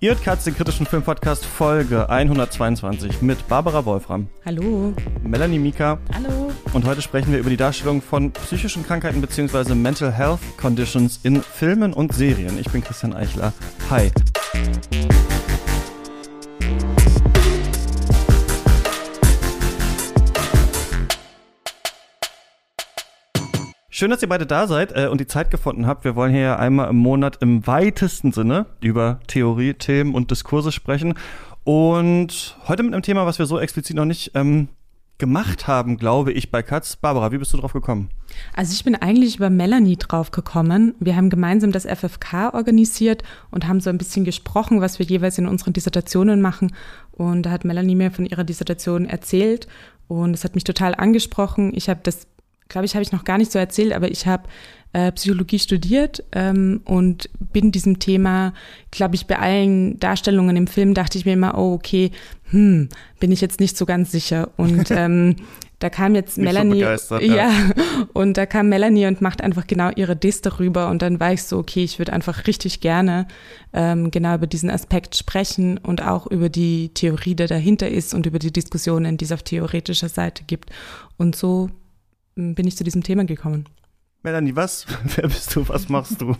Ihr hört Katz, den kritischen Filmpodcast Folge 122 mit Barbara Wolfram. Hallo. Melanie Mika. Hallo. Und heute sprechen wir über die Darstellung von psychischen Krankheiten bzw. Mental Health Conditions in Filmen und Serien. Ich bin Christian Eichler. Hi. Schön, dass ihr beide da seid äh, und die Zeit gefunden habt. Wir wollen hier ja einmal im Monat im weitesten Sinne über Theorie, Themen und Diskurse sprechen. Und heute mit einem Thema, was wir so explizit noch nicht ähm, gemacht haben, glaube ich, bei Katz. Barbara, wie bist du drauf gekommen? Also ich bin eigentlich über Melanie drauf gekommen. Wir haben gemeinsam das FFK organisiert und haben so ein bisschen gesprochen, was wir jeweils in unseren Dissertationen machen. Und da hat Melanie mir von ihrer Dissertation erzählt und es hat mich total angesprochen. Ich habe das glaube ich, habe ich noch gar nicht so erzählt, aber ich habe äh, Psychologie studiert ähm, und bin diesem Thema, glaube ich, bei allen Darstellungen im Film dachte ich mir immer, oh, okay, hm, bin ich jetzt nicht so ganz sicher. Und ähm, da kam jetzt Melanie. So ja. ja, und da kam Melanie und macht einfach genau ihre Dis darüber. Und dann war ich so, okay, ich würde einfach richtig gerne ähm, genau über diesen Aspekt sprechen und auch über die Theorie, die dahinter ist und über die Diskussionen, die es auf theoretischer Seite gibt. Und so bin ich zu diesem Thema gekommen. Melanie, was? Wer bist du? Was machst du?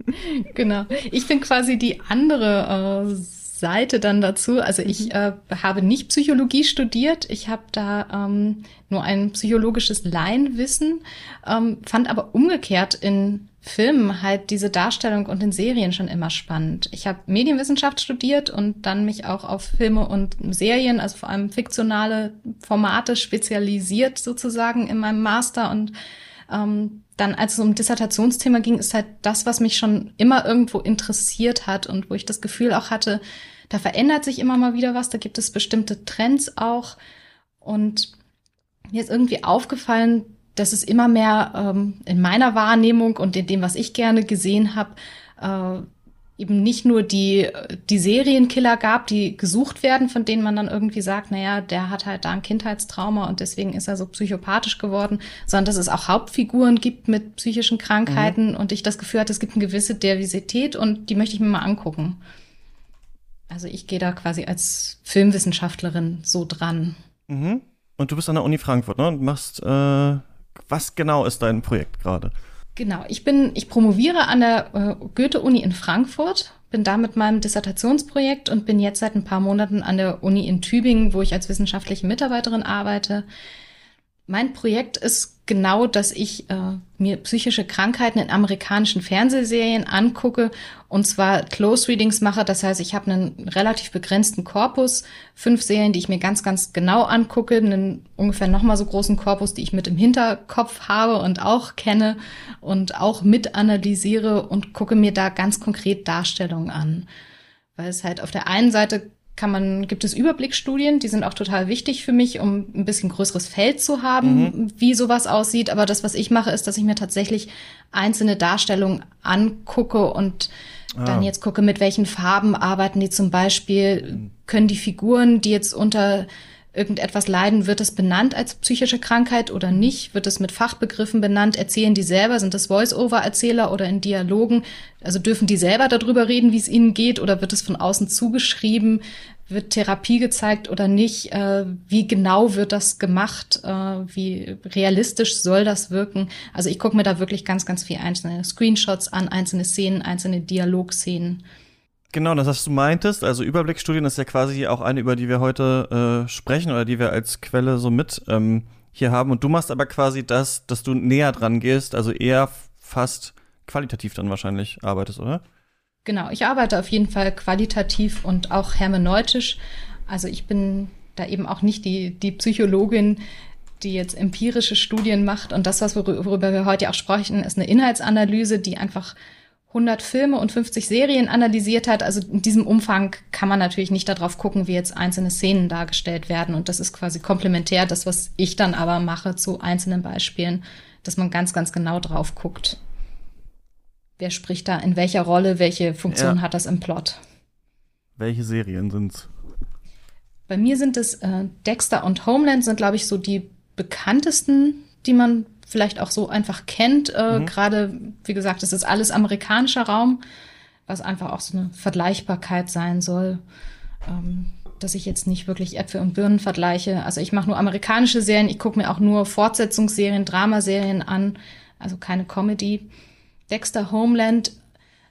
genau. Ich bin quasi die andere äh, Seite dann dazu. Also ich mhm. äh, habe nicht Psychologie studiert. Ich habe da ähm, nur ein psychologisches Laienwissen, ähm, fand aber umgekehrt in Filmen halt diese Darstellung und in Serien schon immer spannend. Ich habe Medienwissenschaft studiert und dann mich auch auf Filme und Serien, also vor allem fiktionale Formate spezialisiert sozusagen in meinem Master und ähm, dann, als es um Dissertationsthema ging, ist halt das, was mich schon immer irgendwo interessiert hat und wo ich das Gefühl auch hatte, da verändert sich immer mal wieder was, da gibt es bestimmte Trends auch. Und mir ist irgendwie aufgefallen, dass es immer mehr ähm, in meiner Wahrnehmung und in dem, was ich gerne gesehen habe, äh, eben nicht nur die, die Serienkiller gab, die gesucht werden, von denen man dann irgendwie sagt, naja, der hat halt da ein Kindheitstrauma und deswegen ist er so psychopathisch geworden, sondern dass es auch Hauptfiguren gibt mit psychischen Krankheiten mhm. und ich das Gefühl hatte, es gibt eine gewisse Diversität und die möchte ich mir mal angucken. Also ich gehe da quasi als Filmwissenschaftlerin so dran. Mhm. Und du bist an der Uni Frankfurt, ne? Und machst äh, was genau ist dein Projekt gerade? Genau, ich bin, ich promoviere an der äh, Goethe-Uni in Frankfurt, bin da mit meinem Dissertationsprojekt und bin jetzt seit ein paar Monaten an der Uni in Tübingen, wo ich als wissenschaftliche Mitarbeiterin arbeite. Mein Projekt ist genau, dass ich äh, mir psychische Krankheiten in amerikanischen Fernsehserien angucke und zwar Close Readings mache. Das heißt, ich habe einen relativ begrenzten Korpus, fünf Serien, die ich mir ganz, ganz genau angucke, einen ungefähr nochmal so großen Korpus, die ich mit im Hinterkopf habe und auch kenne und auch mit analysiere und gucke mir da ganz konkret Darstellungen an. Weil es halt auf der einen Seite kann man, gibt es Überblicksstudien, die sind auch total wichtig für mich, um ein bisschen größeres Feld zu haben, mhm. wie sowas aussieht. Aber das, was ich mache, ist, dass ich mir tatsächlich einzelne Darstellungen angucke und ah. dann jetzt gucke, mit welchen Farben arbeiten die zum Beispiel, können die Figuren, die jetzt unter irgendetwas leiden, wird es benannt als psychische Krankheit oder nicht? Wird es mit Fachbegriffen benannt? Erzählen die selber? Sind das Voice-Over-Erzähler oder in Dialogen? Also dürfen die selber darüber reden, wie es ihnen geht oder wird es von außen zugeschrieben? Wird Therapie gezeigt oder nicht? Äh, wie genau wird das gemacht? Äh, wie realistisch soll das wirken? Also ich gucke mir da wirklich ganz, ganz viel einzelne Screenshots an, einzelne Szenen, einzelne Dialogszenen. Genau, das, was du meintest, also Überblickstudien ist ja quasi auch eine, über die wir heute äh, sprechen oder die wir als Quelle so mit ähm, hier haben. Und du machst aber quasi das, dass du näher dran gehst, also eher fast qualitativ dann wahrscheinlich arbeitest, oder? Genau, ich arbeite auf jeden Fall qualitativ und auch hermeneutisch. Also ich bin da eben auch nicht die, die Psychologin, die jetzt empirische Studien macht. Und das, was worüber wir heute auch sprechen, ist eine Inhaltsanalyse, die einfach 100 Filme und 50 Serien analysiert hat. Also in diesem Umfang kann man natürlich nicht darauf gucken, wie jetzt einzelne Szenen dargestellt werden. Und das ist quasi komplementär, das, was ich dann aber mache zu einzelnen Beispielen, dass man ganz, ganz genau drauf guckt. Wer spricht da in welcher Rolle, welche Funktion ja. hat das im Plot? Welche Serien sind's? Bei mir sind es äh, Dexter und Homeland sind, glaube ich, so die bekanntesten, die man vielleicht auch so einfach kennt. Äh, mhm. Gerade, wie gesagt, es ist alles amerikanischer Raum. was einfach auch so eine Vergleichbarkeit sein soll. Ähm, dass ich jetzt nicht wirklich Äpfel und Birnen vergleiche. Also ich mache nur amerikanische Serien, ich gucke mir auch nur Fortsetzungsserien, Dramaserien an, also keine Comedy. Dexter Homeland,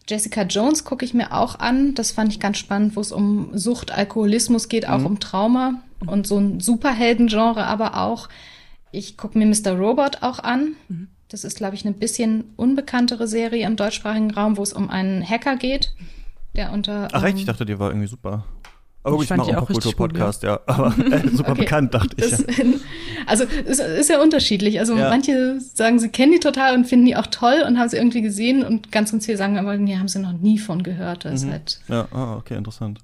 Jessica Jones gucke ich mir auch an. Das fand ich ganz spannend, wo es um Sucht, Alkoholismus geht, auch mhm. um Trauma und so ein Superhelden-Genre aber auch. Ich gucke mir Mr. Robot auch an. Mhm. Das ist, glaube ich, eine bisschen unbekanntere Serie im deutschsprachigen Raum, wo es um einen Hacker geht, der unter. Ach, echt? Ich dachte, die war irgendwie super. Oh, ich, ich mache auch einen Kultur-Podcast, ja. Aber äh, super okay. bekannt, dachte ich. Das, ja. Also es ist ja unterschiedlich. Also ja. manche sagen, sie kennen die total und finden die auch toll und haben sie irgendwie gesehen und ganz, ganz viele sagen, aber nee, haben sie noch nie von gehört. Das mhm. halt ja, ah, okay, interessant.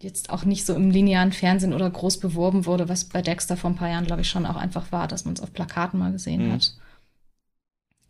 Jetzt auch nicht so im linearen Fernsehen oder groß beworben wurde, was bei Dexter vor ein paar Jahren, glaube ich, schon auch einfach war, dass man es auf Plakaten mal gesehen mhm. hat.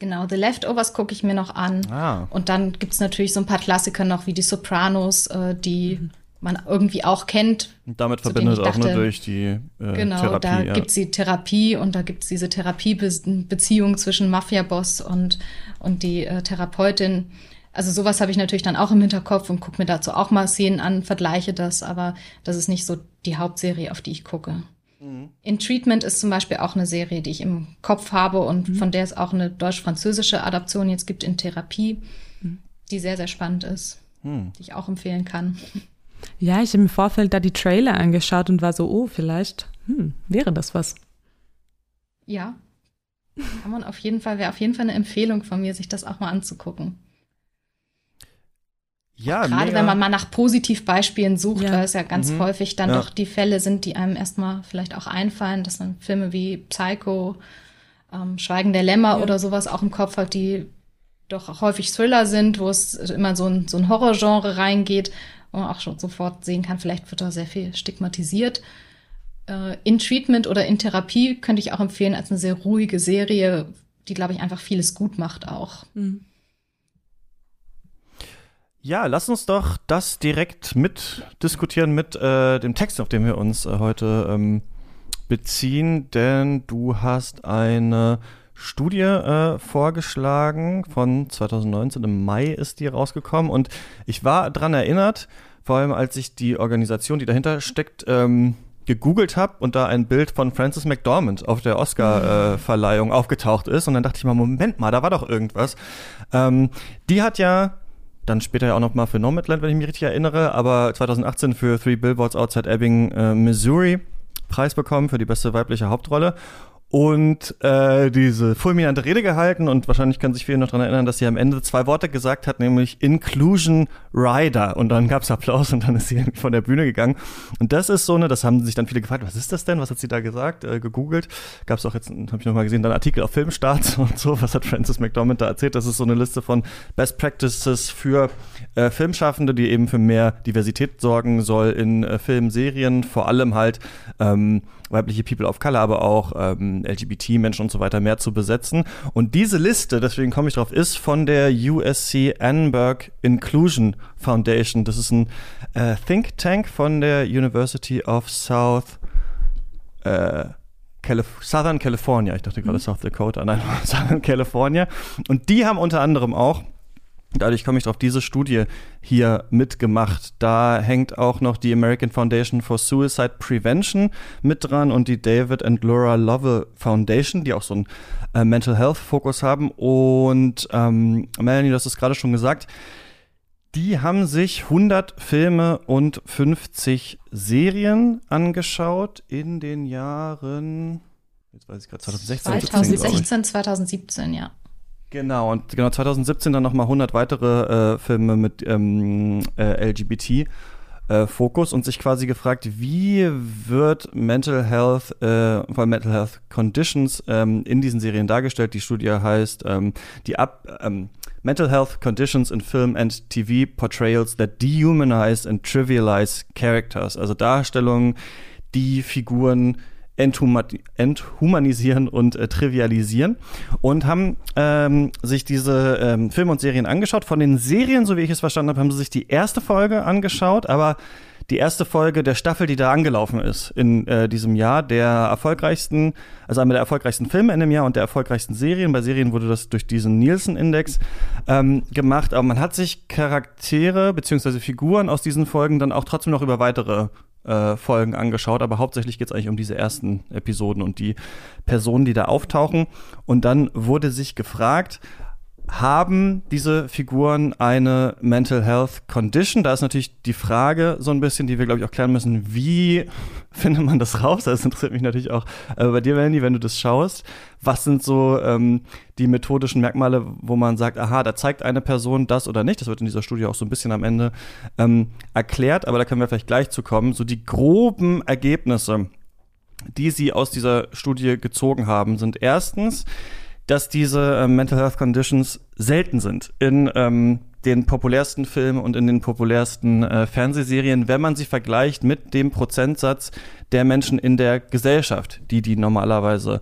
Genau, The Leftovers gucke ich mir noch an. Ah. Und dann gibt's natürlich so ein paar Klassiker noch wie die Sopranos, äh, die mhm man irgendwie auch kennt. Und damit verbindet auch nur durch die äh, genau, Therapie. Genau, da ja. gibt's die Therapie und da gibt's diese Therapiebeziehung zwischen Mafia-Boss und, und die äh, Therapeutin. Also sowas habe ich natürlich dann auch im Hinterkopf und gucke mir dazu auch mal Szenen an, vergleiche das, aber das ist nicht so die Hauptserie, auf die ich gucke. Mhm. In Treatment ist zum Beispiel auch eine Serie, die ich im Kopf habe und mhm. von der es auch eine deutsch-französische Adaption jetzt gibt in Therapie, mhm. die sehr, sehr spannend ist, mhm. die ich auch empfehlen kann. Ja, ich habe im Vorfeld da die Trailer angeschaut und war so, oh, vielleicht hm, wäre das was. Ja, kann man auf jeden Fall, wäre auf jeden Fall eine Empfehlung von mir, sich das auch mal anzugucken. Ja, gerade wenn man mal nach Positivbeispielen sucht, ja. weil es ja ganz mhm. häufig dann ja. doch die Fälle sind, die einem erstmal vielleicht auch einfallen, dass man Filme wie Psycho, ähm, Schweigen der Lämmer ja. oder sowas auch im Kopf hat, die doch häufig Thriller sind, wo es immer so ein, so ein Horrorgenre reingeht wo man auch schon sofort sehen kann, vielleicht wird da sehr viel stigmatisiert. Äh, in Treatment oder in Therapie könnte ich auch empfehlen als eine sehr ruhige Serie, die, glaube ich, einfach vieles gut macht auch. Mhm. Ja, lass uns doch das direkt mitdiskutieren mit äh, dem Text, auf den wir uns äh, heute ähm, beziehen, denn du hast eine Studie äh, vorgeschlagen von 2019. Im Mai ist die rausgekommen und ich war dran erinnert, vor allem als ich die Organisation, die dahinter steckt, ähm, gegoogelt habe und da ein Bild von Frances McDormand auf der Oscar-Verleihung äh, aufgetaucht ist. Und dann dachte ich mal, Moment mal, da war doch irgendwas. Ähm, die hat ja dann später ja auch noch mal für Nomadland, wenn ich mich richtig erinnere, aber 2018 für Three Billboards Outside Ebbing, äh, Missouri Preis bekommen für die beste weibliche Hauptrolle und äh, diese fulminante Rede gehalten und wahrscheinlich kann sich viele noch daran erinnern, dass sie am Ende zwei Worte gesagt hat, nämlich Inclusion Rider. Und dann gab's Applaus und dann ist sie von der Bühne gegangen. Und das ist so eine, das haben sich dann viele gefragt, was ist das denn, was hat sie da gesagt, äh, gegoogelt, gab's auch jetzt, habe ich noch mal gesehen, dann Artikel auf Filmstarts und so, was hat Frances McDormand da erzählt, das ist so eine Liste von Best Practices für äh, Filmschaffende, die eben für mehr Diversität sorgen soll in äh, Filmserien, vor allem halt ähm, weibliche People of Color, aber auch ähm, LGBT-Menschen und so weiter mehr zu besetzen. Und diese Liste, deswegen komme ich drauf, ist von der USC Annenberg Inclusion Foundation. Das ist ein äh, Think Tank von der University of South äh, Calif Southern California. Ich dachte gerade mhm. South Dakota, nein, Southern California. Und die haben unter anderem auch Dadurch komme ich drauf, diese Studie hier mitgemacht. Da hängt auch noch die American Foundation for Suicide Prevention mit dran und die David and Laura Lovell Foundation, die auch so einen äh, Mental Health Fokus haben. Und ähm, Melanie, du hast es gerade schon gesagt, die haben sich 100 Filme und 50 Serien angeschaut in den Jahren, jetzt weiß ich gerade, 2016, 2016 2017, ja. Genau, und genau 2017 dann nochmal 100 weitere äh, Filme mit ähm, äh, LGBT. Äh, und sich quasi gefragt, wie wird Mental Health, äh, vor allem Mental Health Conditions ähm, in diesen Serien dargestellt. Die Studie heißt ähm, die Ab ähm, Mental Health Conditions in Film and TV Portrayals that Dehumanize and Trivialize Characters. Also Darstellungen, die Figuren enthumanisieren und äh, trivialisieren und haben ähm, sich diese ähm, Filme und Serien angeschaut. Von den Serien, so wie ich es verstanden habe, haben sie sich die erste Folge angeschaut, aber die erste Folge der Staffel, die da angelaufen ist in äh, diesem Jahr, der erfolgreichsten, also einer der erfolgreichsten Filme in dem Jahr und der erfolgreichsten Serien. Bei Serien wurde das durch diesen Nielsen-Index ähm, gemacht, aber man hat sich Charaktere bzw. Figuren aus diesen Folgen dann auch trotzdem noch über weitere äh, Folgen angeschaut, aber hauptsächlich geht es eigentlich um diese ersten Episoden und die Personen, die da auftauchen. Und dann wurde sich gefragt, haben diese Figuren eine Mental Health Condition? Da ist natürlich die Frage so ein bisschen, die wir, glaube ich, auch klären müssen, wie findet man das raus? Das interessiert mich natürlich auch bei dir, Melanie, wenn du das schaust. Was sind so ähm, die methodischen Merkmale, wo man sagt, aha, da zeigt eine Person das oder nicht? Das wird in dieser Studie auch so ein bisschen am Ende ähm, erklärt, aber da können wir vielleicht gleich zu kommen. So die groben Ergebnisse, die sie aus dieser Studie gezogen haben, sind erstens, dass diese äh, Mental Health Conditions selten sind in ähm, den populärsten Filmen und in den populärsten äh, Fernsehserien, wenn man sie vergleicht mit dem Prozentsatz der Menschen in der Gesellschaft, die die normalerweise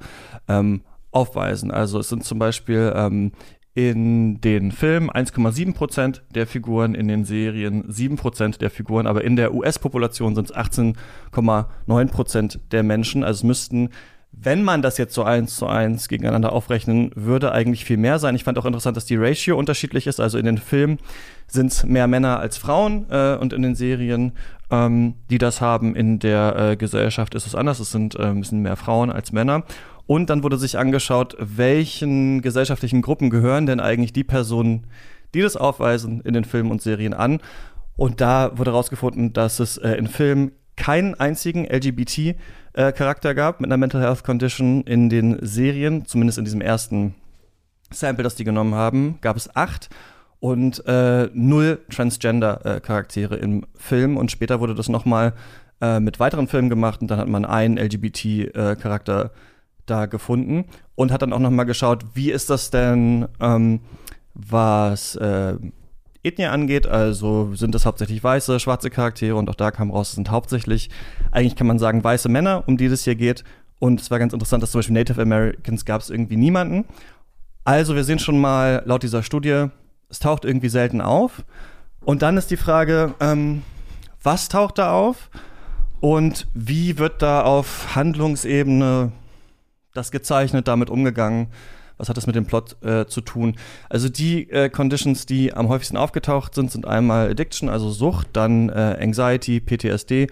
ähm, aufweisen. Also es sind zum Beispiel ähm, in den Filmen 1,7 Prozent der Figuren, in den Serien 7 Prozent der Figuren, aber in der US-Population sind es 18,9 Prozent der Menschen. Also es müssten wenn man das jetzt so eins zu eins gegeneinander aufrechnen würde, eigentlich viel mehr sein. Ich fand auch interessant, dass die Ratio unterschiedlich ist. Also in den Filmen sind es mehr Männer als Frauen äh, und in den Serien, ähm, die das haben, in der äh, Gesellschaft ist es anders. Es sind äh, ein bisschen mehr Frauen als Männer. Und dann wurde sich angeschaut, welchen gesellschaftlichen Gruppen gehören denn eigentlich die Personen, die das aufweisen, in den Filmen und Serien an. Und da wurde herausgefunden, dass es äh, in Filmen keinen einzigen LGBT äh, Charakter gab mit einer Mental Health Condition in den Serien, zumindest in diesem ersten Sample, das die genommen haben, gab es acht und äh, null Transgender-Charaktere äh, im Film. Und später wurde das nochmal äh, mit weiteren Filmen gemacht und dann hat man einen LGBT-Charakter da gefunden und hat dann auch nochmal geschaut, wie ist das denn, ähm, was äh, Ethnie angeht, also sind es hauptsächlich weiße, schwarze Charaktere und auch da kam raus, es sind hauptsächlich, eigentlich kann man sagen, weiße Männer, um die es hier geht. Und es war ganz interessant, dass zum Beispiel Native Americans gab es irgendwie niemanden. Also wir sehen schon mal laut dieser Studie, es taucht irgendwie selten auf. Und dann ist die Frage, ähm, was taucht da auf und wie wird da auf Handlungsebene das gezeichnet, damit umgegangen? Was hat das mit dem Plot äh, zu tun? Also die äh, Conditions, die am häufigsten aufgetaucht sind, sind einmal Addiction, also Sucht, dann äh, Anxiety, PTSD,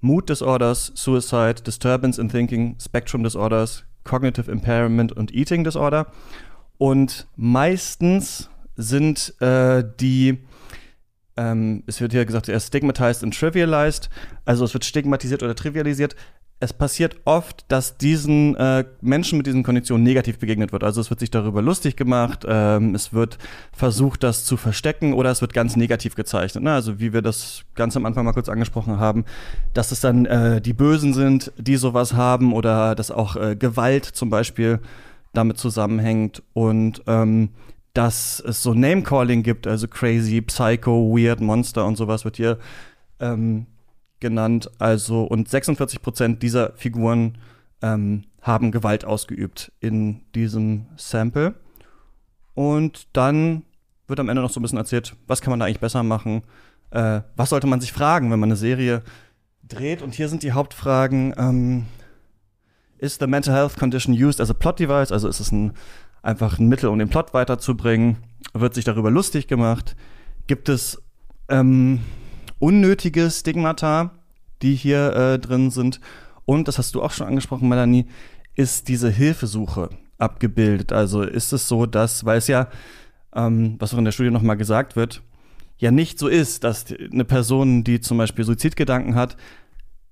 Mood Disorders, Suicide, Disturbance in Thinking, Spectrum Disorders, Cognitive Impairment und Eating Disorder. Und meistens sind äh, die ähm, es wird hier gesagt, er stigmatized and trivialized, also es wird stigmatisiert oder trivialisiert es passiert oft, dass diesen äh, Menschen mit diesen Konditionen negativ begegnet wird. Also es wird sich darüber lustig gemacht, ähm, es wird versucht, das zu verstecken oder es wird ganz negativ gezeichnet. Ne? Also wie wir das ganz am Anfang mal kurz angesprochen haben, dass es dann äh, die Bösen sind, die sowas haben oder dass auch äh, Gewalt zum Beispiel damit zusammenhängt und ähm, dass es so Name-Calling gibt, also crazy, psycho, weird, Monster und sowas wird hier ähm, genannt. Also, und 46 Prozent dieser Figuren ähm, haben Gewalt ausgeübt in diesem Sample. Und dann wird am Ende noch so ein bisschen erzählt, was kann man da eigentlich besser machen? Äh, was sollte man sich fragen, wenn man eine Serie dreht? Und hier sind die Hauptfragen. Ähm, ist the mental health condition used as a plot device? Also ist es ein, einfach ein Mittel, um den Plot weiterzubringen? Wird sich darüber lustig gemacht? Gibt es ähm, unnötige Stigmata, die hier äh, drin sind. Und, das hast du auch schon angesprochen, Melanie, ist diese Hilfesuche abgebildet. Also ist es so, dass, weil es ja, ähm, was auch in der Studie nochmal gesagt wird, ja nicht so ist, dass eine Person, die zum Beispiel Suizidgedanken hat,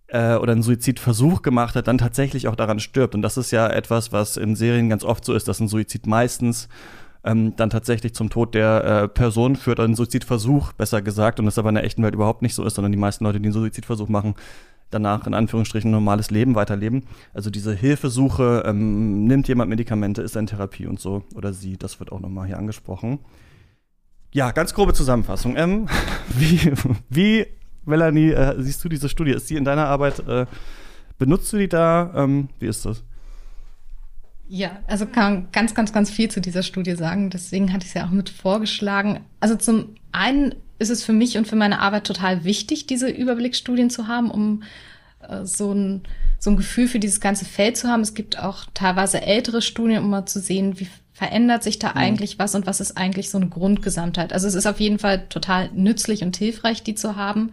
äh, oder einen Suizidversuch gemacht hat, dann tatsächlich auch daran stirbt. Und das ist ja etwas, was in Serien ganz oft so ist, dass ein Suizid meistens ähm, dann tatsächlich zum Tod der äh, Person führt, einen Suizidversuch, besser gesagt, und das aber in der echten Welt überhaupt nicht so ist, sondern die meisten Leute, die einen Suizidversuch machen, danach in Anführungsstrichen normales Leben weiterleben. Also diese Hilfesuche, ähm, nimmt jemand Medikamente, ist in Therapie und so, oder sie, das wird auch nochmal hier angesprochen. Ja, ganz grobe Zusammenfassung. Ähm, wie, wie, Melanie, äh, siehst du diese Studie? Ist die in deiner Arbeit, äh, benutzt du die da? Ähm, wie ist das? Ja, also kann man ganz, ganz, ganz viel zu dieser Studie sagen. Deswegen hatte ich es ja auch mit vorgeschlagen. Also zum einen ist es für mich und für meine Arbeit total wichtig, diese Überblicksstudien zu haben, um äh, so ein so ein Gefühl für dieses ganze Feld zu haben. Es gibt auch teilweise ältere Studien, um mal zu sehen, wie verändert sich da mhm. eigentlich was und was ist eigentlich so eine Grundgesamtheit. Also es ist auf jeden Fall total nützlich und hilfreich, die zu haben.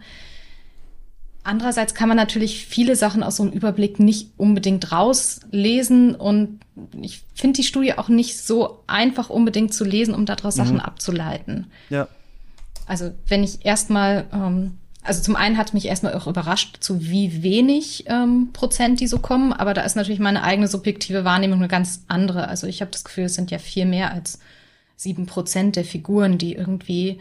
Andererseits kann man natürlich viele Sachen aus so einem Überblick nicht unbedingt rauslesen und ich finde die Studie auch nicht so einfach unbedingt zu lesen, um daraus mhm. Sachen abzuleiten. Ja. Also wenn ich erstmal, ähm, also zum einen hat mich erstmal auch überrascht, zu wie wenig ähm, Prozent die so kommen, aber da ist natürlich meine eigene subjektive Wahrnehmung eine ganz andere. Also ich habe das Gefühl, es sind ja viel mehr als sieben Prozent der Figuren, die irgendwie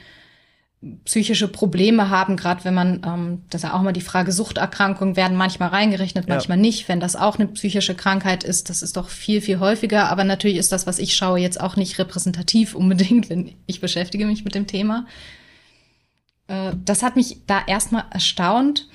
psychische Probleme haben, gerade wenn man, ähm, das ist ja auch mal die Frage, Suchterkrankungen werden manchmal reingerechnet, manchmal ja. nicht. Wenn das auch eine psychische Krankheit ist, das ist doch viel, viel häufiger. Aber natürlich ist das, was ich schaue, jetzt auch nicht repräsentativ unbedingt, wenn ich beschäftige mich mit dem Thema. Äh, das hat mich da erstmal erstaunt.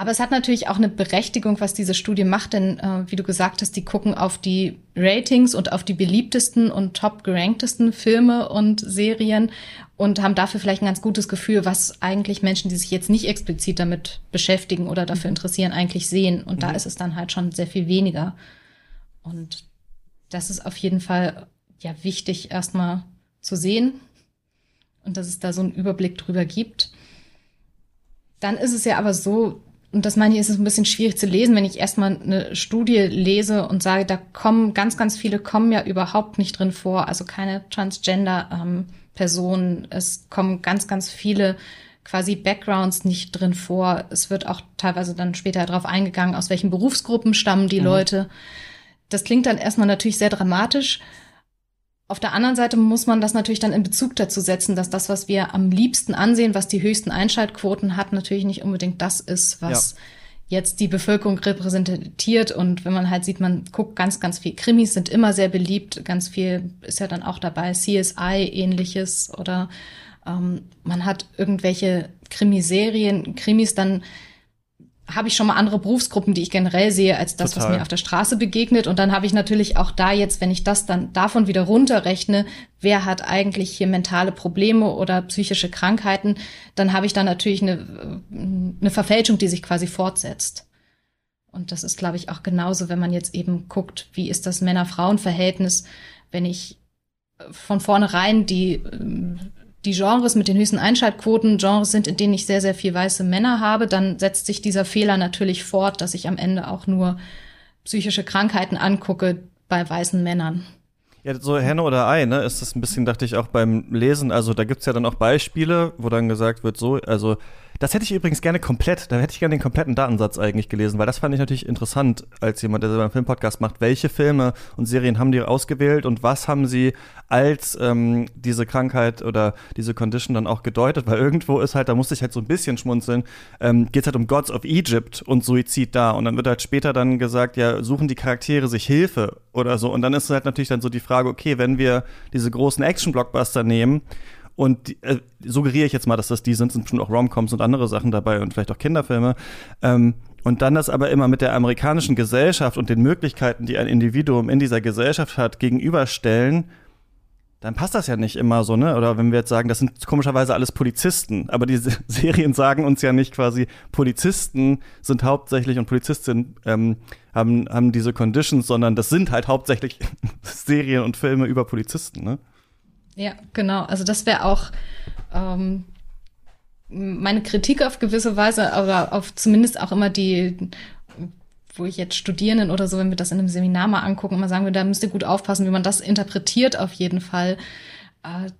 Aber es hat natürlich auch eine Berechtigung, was diese Studie macht, denn äh, wie du gesagt hast, die gucken auf die Ratings und auf die beliebtesten und top geranktesten Filme und Serien und haben dafür vielleicht ein ganz gutes Gefühl, was eigentlich Menschen, die sich jetzt nicht explizit damit beschäftigen oder dafür mhm. interessieren, eigentlich sehen. Und mhm. da ist es dann halt schon sehr viel weniger. Und das ist auf jeden Fall ja wichtig, erstmal zu sehen und dass es da so einen Überblick drüber gibt. Dann ist es ja aber so, und das meine ich, ist es ein bisschen schwierig zu lesen, wenn ich erstmal eine Studie lese und sage, da kommen ganz, ganz viele kommen ja überhaupt nicht drin vor, also keine Transgender-Personen. Ähm, es kommen ganz, ganz viele quasi Backgrounds nicht drin vor. Es wird auch teilweise dann später darauf eingegangen, aus welchen Berufsgruppen stammen die mhm. Leute. Das klingt dann erstmal natürlich sehr dramatisch. Auf der anderen Seite muss man das natürlich dann in Bezug dazu setzen, dass das, was wir am liebsten ansehen, was die höchsten Einschaltquoten hat, natürlich nicht unbedingt das ist, was ja. jetzt die Bevölkerung repräsentiert. Und wenn man halt sieht, man guckt ganz, ganz viel. Krimis sind immer sehr beliebt. Ganz viel ist ja dann auch dabei. CSI ähnliches oder ähm, man hat irgendwelche Krimiserien, Krimis dann habe ich schon mal andere Berufsgruppen, die ich generell sehe, als das, Total. was mir auf der Straße begegnet. Und dann habe ich natürlich auch da jetzt, wenn ich das dann davon wieder runterrechne, wer hat eigentlich hier mentale Probleme oder psychische Krankheiten, dann habe ich da natürlich eine, eine Verfälschung, die sich quasi fortsetzt. Und das ist, glaube ich, auch genauso, wenn man jetzt eben guckt, wie ist das Männer-Frauen-Verhältnis, wenn ich von vornherein die die Genres mit den höchsten Einschaltquoten Genres sind, in denen ich sehr, sehr viel weiße Männer habe, dann setzt sich dieser Fehler natürlich fort, dass ich am Ende auch nur psychische Krankheiten angucke bei weißen Männern. Ja, so Henne oder Ei, ne, ist das ein bisschen, dachte ich, auch beim Lesen. Also da gibt's ja dann auch Beispiele, wo dann gesagt wird, so, also das hätte ich übrigens gerne komplett, da hätte ich gerne den kompletten Datensatz eigentlich gelesen, weil das fand ich natürlich interessant, als jemand, der selber einen Filmpodcast macht. Welche Filme und Serien haben die ausgewählt und was haben sie als ähm, diese Krankheit oder diese Condition dann auch gedeutet? Weil irgendwo ist halt, da musste ich halt so ein bisschen schmunzeln, ähm, geht halt um Gods of Egypt und Suizid da. Und dann wird halt später dann gesagt, ja, suchen die Charaktere sich Hilfe oder so. Und dann ist halt natürlich dann so die Frage, okay, wenn wir diese großen Action-Blockbuster nehmen, und äh, suggeriere ich jetzt mal, dass das die sind, sind bestimmt auch Romcoms und andere Sachen dabei und vielleicht auch Kinderfilme. Ähm, und dann das aber immer mit der amerikanischen Gesellschaft und den Möglichkeiten, die ein Individuum in dieser Gesellschaft hat, gegenüberstellen, dann passt das ja nicht immer so, ne? Oder wenn wir jetzt sagen, das sind komischerweise alles Polizisten, aber die Serien sagen uns ja nicht quasi, Polizisten sind hauptsächlich und Polizistinnen ähm, haben, haben diese Conditions, sondern das sind halt hauptsächlich Serien und Filme über Polizisten, ne? Ja, genau. Also das wäre auch ähm, meine Kritik auf gewisse Weise, aber auf zumindest auch immer die, wo ich jetzt Studierenden oder so, wenn wir das in einem Seminar mal angucken, immer sagen wir, da müsst ihr gut aufpassen, wie man das interpretiert auf jeden Fall. Äh,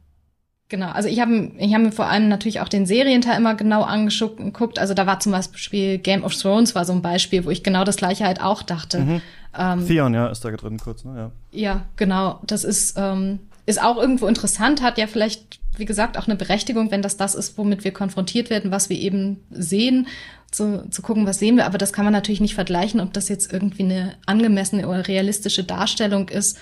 Genau, also ich habe ich hab mir vor allem natürlich auch den Serienteil immer genau angeguckt. Also da war zum Beispiel Game of Thrones war so ein Beispiel, wo ich genau das gleiche halt auch dachte. Mhm. Ähm, Theon, ja, ist da drin kurz, ne? Ja, ja genau. Das ist ähm, ist auch irgendwo interessant, hat ja vielleicht, wie gesagt, auch eine Berechtigung, wenn das das ist, womit wir konfrontiert werden, was wir eben sehen, zu, zu gucken, was sehen wir. Aber das kann man natürlich nicht vergleichen, ob das jetzt irgendwie eine angemessene oder realistische Darstellung ist,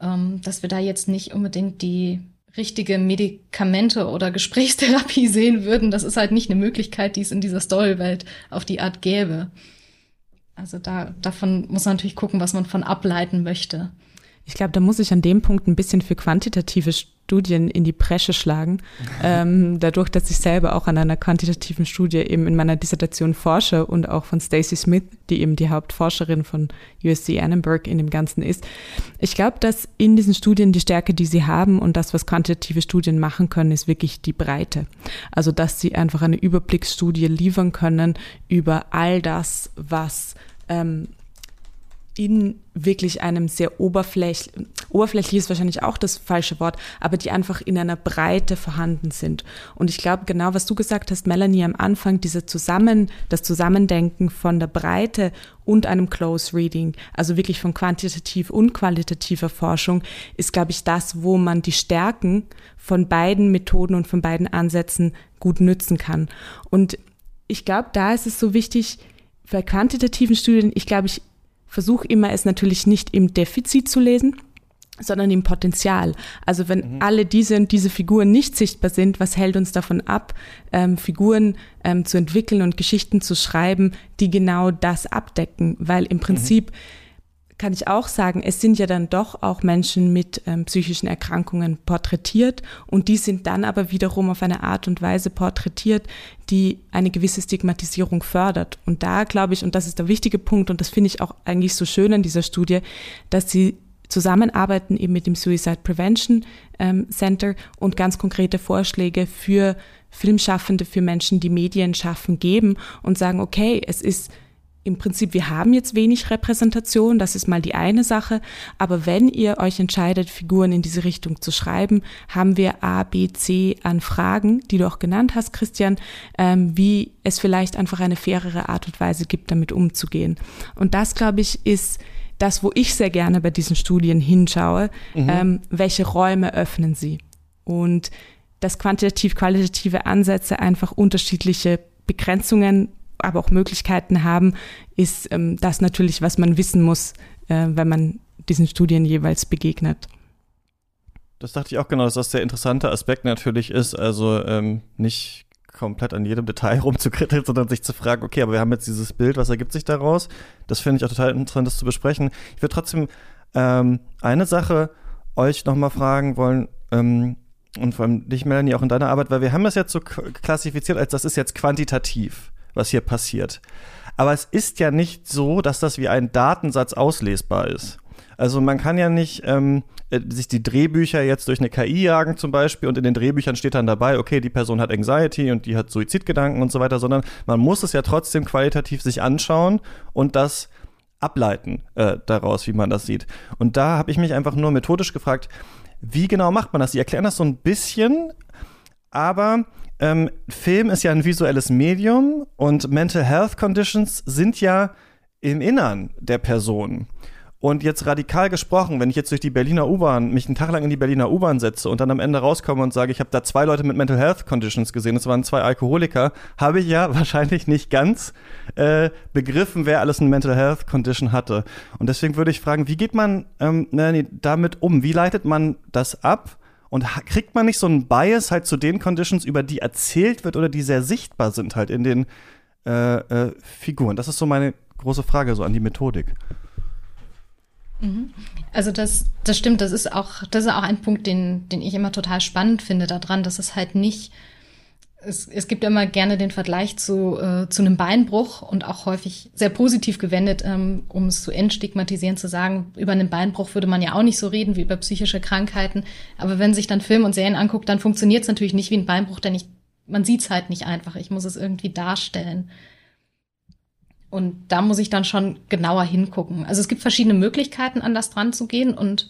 ähm, dass wir da jetzt nicht unbedingt die richtige Medikamente oder Gesprächstherapie sehen würden. Das ist halt nicht eine Möglichkeit, die es in dieser Storywelt auf die Art gäbe. Also da, davon muss man natürlich gucken, was man von ableiten möchte. Ich glaube, da muss ich an dem Punkt ein bisschen für quantitative Studien in die Bresche schlagen. ähm, dadurch, dass ich selber auch an einer quantitativen Studie eben in meiner Dissertation forsche und auch von Stacey Smith, die eben die Hauptforscherin von USC Annenberg in dem Ganzen ist. Ich glaube, dass in diesen Studien die Stärke, die sie haben und das, was quantitative Studien machen können, ist wirklich die Breite. Also, dass sie einfach eine Überblicksstudie liefern können über all das, was ähm, in wirklich einem sehr oberflächlich, oberflächlich ist wahrscheinlich auch das falsche Wort, aber die einfach in einer Breite vorhanden sind. Und ich glaube, genau was du gesagt hast, Melanie, am Anfang, diese Zusammen, das Zusammendenken von der Breite und einem Close Reading, also wirklich von quantitativ und qualitativer Forschung, ist, glaube ich, das, wo man die Stärken von beiden Methoden und von beiden Ansätzen gut nützen kann. Und ich glaube, da ist es so wichtig, bei quantitativen Studien, ich glaube, ich versuche immer, es natürlich nicht im Defizit zu lesen, sondern im Potenzial. Also wenn mhm. alle diese und diese Figuren nicht sichtbar sind, was hält uns davon ab, ähm, Figuren ähm, zu entwickeln und Geschichten zu schreiben, die genau das abdecken? Weil im mhm. Prinzip mhm kann ich auch sagen, es sind ja dann doch auch Menschen mit ähm, psychischen Erkrankungen porträtiert und die sind dann aber wiederum auf eine Art und Weise porträtiert, die eine gewisse Stigmatisierung fördert. Und da glaube ich, und das ist der wichtige Punkt und das finde ich auch eigentlich so schön an dieser Studie, dass sie zusammenarbeiten eben mit dem Suicide Prevention ähm, Center und ganz konkrete Vorschläge für Filmschaffende, für Menschen, die Medien schaffen, geben und sagen, okay, es ist im Prinzip, wir haben jetzt wenig Repräsentation, das ist mal die eine Sache, aber wenn ihr euch entscheidet, Figuren in diese Richtung zu schreiben, haben wir A, B, C an Fragen, die du auch genannt hast, Christian, ähm, wie es vielleicht einfach eine fairere Art und Weise gibt, damit umzugehen. Und das, glaube ich, ist das, wo ich sehr gerne bei diesen Studien hinschaue, mhm. ähm, welche Räume öffnen sie. Und dass quantitativ-qualitative Ansätze einfach unterschiedliche Begrenzungen aber auch Möglichkeiten haben, ist ähm, das natürlich, was man wissen muss, äh, wenn man diesen Studien jeweils begegnet. Das dachte ich auch genau, dass das der interessante Aspekt natürlich ist, also ähm, nicht komplett an jedem Detail rumzukritteln, sondern sich zu fragen, okay, aber wir haben jetzt dieses Bild, was ergibt sich daraus? Das finde ich auch total interessant, das zu besprechen. Ich würde trotzdem ähm, eine Sache euch nochmal fragen wollen, ähm, und vor allem dich, Melanie, auch in deiner Arbeit, weil wir haben das jetzt so klassifiziert, als das ist jetzt quantitativ was hier passiert. Aber es ist ja nicht so, dass das wie ein Datensatz auslesbar ist. Also man kann ja nicht ähm, äh, sich die Drehbücher jetzt durch eine KI jagen zum Beispiel und in den Drehbüchern steht dann dabei, okay, die Person hat Anxiety und die hat Suizidgedanken und so weiter, sondern man muss es ja trotzdem qualitativ sich anschauen und das ableiten äh, daraus, wie man das sieht. Und da habe ich mich einfach nur methodisch gefragt, wie genau macht man das? Sie erklären das so ein bisschen, aber ähm, Film ist ja ein visuelles Medium und Mental Health Conditions sind ja im Innern der Person. Und jetzt radikal gesprochen, wenn ich jetzt durch die Berliner U-Bahn, mich einen Tag lang in die Berliner U-Bahn setze und dann am Ende rauskomme und sage, ich habe da zwei Leute mit Mental Health Conditions gesehen, das waren zwei Alkoholiker, habe ich ja wahrscheinlich nicht ganz äh, begriffen, wer alles eine Mental Health Condition hatte. Und deswegen würde ich fragen, wie geht man ähm, damit um? Wie leitet man das ab? Und kriegt man nicht so einen Bias halt zu den Conditions, über die erzählt wird oder die sehr sichtbar sind halt in den äh, äh, Figuren? Das ist so meine große Frage so an die Methodik. Mhm. Also das, das stimmt, das ist auch, das ist auch ein Punkt, den, den ich immer total spannend finde daran, dass es halt nicht es, es gibt immer gerne den Vergleich zu, äh, zu einem Beinbruch und auch häufig sehr positiv gewendet, ähm, um es zu entstigmatisieren, zu sagen, über einen Beinbruch würde man ja auch nicht so reden wie über psychische Krankheiten. Aber wenn sich dann Film und Serien anguckt, dann funktioniert es natürlich nicht wie ein Beinbruch, denn ich, man sieht es halt nicht einfach. Ich muss es irgendwie darstellen. Und da muss ich dann schon genauer hingucken. Also es gibt verschiedene Möglichkeiten, an das dran zu gehen. Und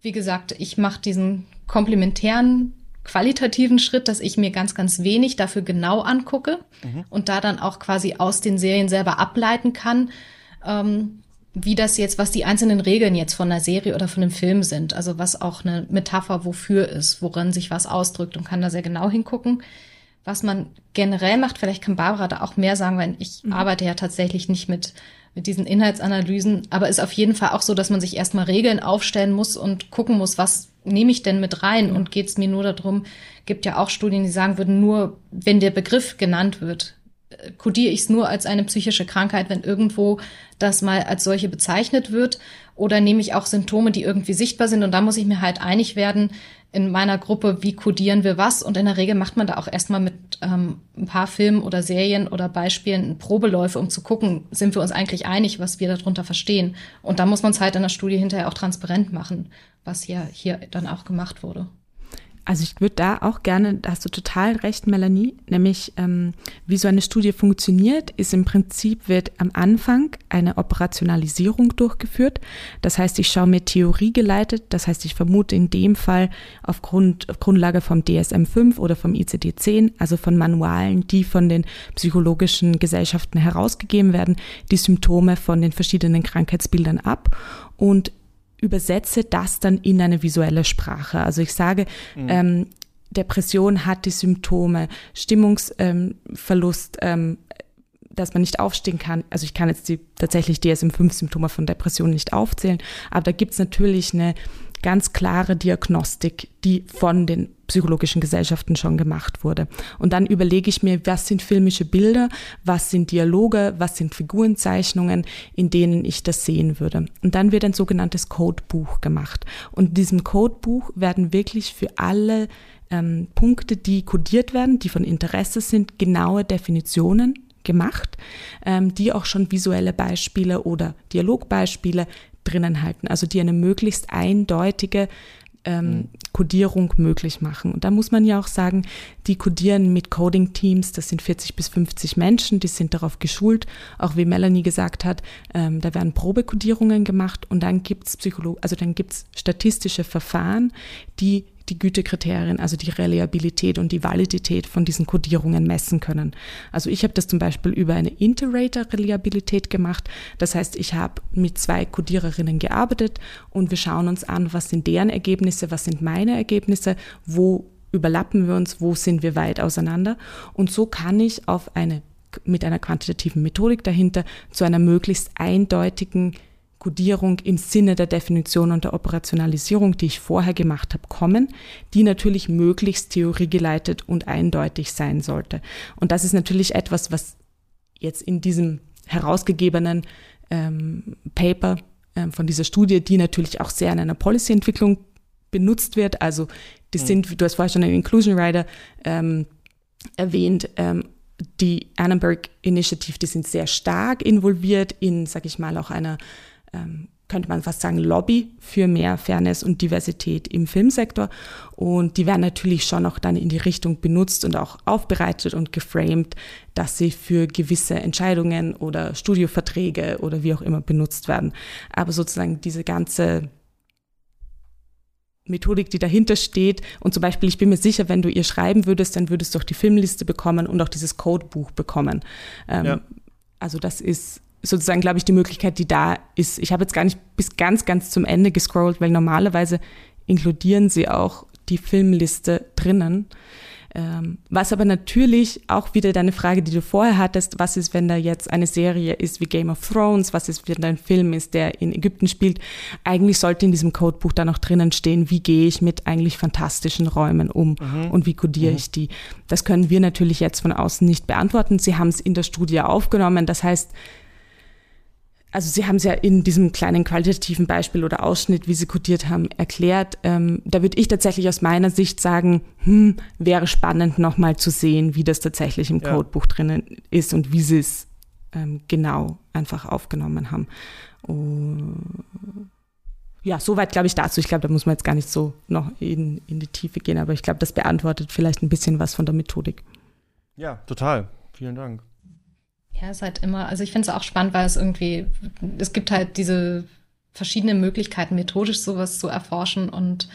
wie gesagt, ich mache diesen komplementären qualitativen Schritt, dass ich mir ganz, ganz wenig dafür genau angucke mhm. und da dann auch quasi aus den Serien selber ableiten kann, ähm, wie das jetzt, was die einzelnen Regeln jetzt von einer Serie oder von einem Film sind. Also was auch eine Metapher wofür ist, worin sich was ausdrückt und kann da sehr genau hingucken. Was man generell macht, vielleicht kann Barbara da auch mehr sagen, weil ich mhm. arbeite ja tatsächlich nicht mit mit diesen Inhaltsanalysen, aber ist auf jeden Fall auch so, dass man sich erstmal Regeln aufstellen muss und gucken muss, was nehme ich denn mit rein? Und geht es mir nur darum, gibt ja auch Studien, die sagen würden, nur wenn der Begriff genannt wird, äh, kodiere ich es nur als eine psychische Krankheit, wenn irgendwo das mal als solche bezeichnet wird. Oder nehme ich auch Symptome, die irgendwie sichtbar sind? Und da muss ich mir halt einig werden in meiner Gruppe, wie kodieren wir was. Und in der Regel macht man da auch erstmal mit ähm, ein paar Filmen oder Serien oder Beispielen Probeläufe, um zu gucken, sind wir uns eigentlich einig, was wir darunter verstehen. Und da muss man es halt in der Studie hinterher auch transparent machen, was ja hier dann auch gemacht wurde. Also ich würde da auch gerne, da hast du total recht, Melanie, nämlich ähm, wie so eine Studie funktioniert, ist im Prinzip, wird am Anfang eine Operationalisierung durchgeführt. Das heißt, ich schaue mir Theorie geleitet, das heißt, ich vermute in dem Fall aufgrund, auf Grundlage vom DSM-5 oder vom ICD-10, also von Manualen, die von den psychologischen Gesellschaften herausgegeben werden, die Symptome von den verschiedenen Krankheitsbildern ab. Und übersetze das dann in eine visuelle Sprache. Also ich sage, mhm. ähm, Depression hat die Symptome, Stimmungsverlust, ähm, dass man nicht aufstehen kann. Also ich kann jetzt die tatsächlich DSM-5-Symptome von Depression nicht aufzählen, aber da gibt es natürlich eine ganz klare Diagnostik, die von den psychologischen Gesellschaften schon gemacht wurde. Und dann überlege ich mir, was sind filmische Bilder, was sind Dialoge, was sind Figurenzeichnungen, in denen ich das sehen würde. Und dann wird ein sogenanntes Codebuch gemacht. Und in diesem Codebuch werden wirklich für alle ähm, Punkte, die kodiert werden, die von Interesse sind, genaue Definitionen gemacht, ähm, die auch schon visuelle Beispiele oder Dialogbeispiele drinnen halten, also die eine möglichst eindeutige ähm, mhm. Codierung möglich machen. Und da muss man ja auch sagen, die codieren mit Coding-Teams, das sind 40 bis 50 Menschen, die sind darauf geschult, auch wie Melanie gesagt hat, ähm, da werden Probekodierungen gemacht und dann gibt's Psycholo also dann gibt's statistische Verfahren, die die Gütekriterien, also die Reliabilität und die Validität von diesen Codierungen messen können. Also ich habe das zum Beispiel über eine Inter-Rater-Reliabilität gemacht. Das heißt, ich habe mit zwei Codiererinnen gearbeitet und wir schauen uns an, was sind deren Ergebnisse, was sind meine Ergebnisse, wo überlappen wir uns, wo sind wir weit auseinander. Und so kann ich auf eine mit einer quantitativen Methodik dahinter zu einer möglichst eindeutigen Kodierung im Sinne der Definition und der Operationalisierung, die ich vorher gemacht habe, kommen, die natürlich möglichst theoriegeleitet und eindeutig sein sollte. Und das ist natürlich etwas, was jetzt in diesem herausgegebenen ähm, Paper ähm, von dieser Studie, die natürlich auch sehr in einer Policyentwicklung benutzt wird. Also die mhm. sind, du hast vorher schon den Inclusion Rider ähm, erwähnt, ähm, die Annenberg Initiative, die sind sehr stark involviert in, sag ich mal, auch einer ähm, könnte man fast sagen, Lobby für mehr Fairness und Diversität im Filmsektor. Und die werden natürlich schon auch dann in die Richtung benutzt und auch aufbereitet und geframed, dass sie für gewisse Entscheidungen oder Studioverträge oder wie auch immer benutzt werden. Aber sozusagen diese ganze Methodik, die dahinter steht. Und zum Beispiel, ich bin mir sicher, wenn du ihr schreiben würdest, dann würdest du auch die Filmliste bekommen und auch dieses Codebuch bekommen. Ähm, ja. Also das ist sozusagen, glaube ich, die Möglichkeit, die da ist. Ich habe jetzt gar nicht bis ganz, ganz zum Ende gescrollt, weil normalerweise inkludieren sie auch die Filmliste drinnen. Ähm, was aber natürlich auch wieder deine Frage, die du vorher hattest, was ist, wenn da jetzt eine Serie ist wie Game of Thrones, was ist, wenn da ein Film ist, der in Ägypten spielt. Eigentlich sollte in diesem Codebuch da noch drinnen stehen, wie gehe ich mit eigentlich fantastischen Räumen um mhm. und wie kodiere mhm. ich die. Das können wir natürlich jetzt von außen nicht beantworten. Sie haben es in der Studie aufgenommen. Das heißt, also Sie haben es ja in diesem kleinen qualitativen Beispiel oder Ausschnitt, wie Sie kodiert haben, erklärt. Ähm, da würde ich tatsächlich aus meiner Sicht sagen, hm, wäre spannend nochmal zu sehen, wie das tatsächlich im ja. Codebuch drinnen ist und wie Sie es ähm, genau einfach aufgenommen haben. Und ja, soweit glaube ich dazu. Ich glaube, da muss man jetzt gar nicht so noch in, in die Tiefe gehen, aber ich glaube, das beantwortet vielleicht ein bisschen was von der Methodik. Ja, total. Vielen Dank. Ja, ist halt immer, also ich finde es auch spannend, weil es irgendwie, es gibt halt diese verschiedenen Möglichkeiten, methodisch sowas zu erforschen und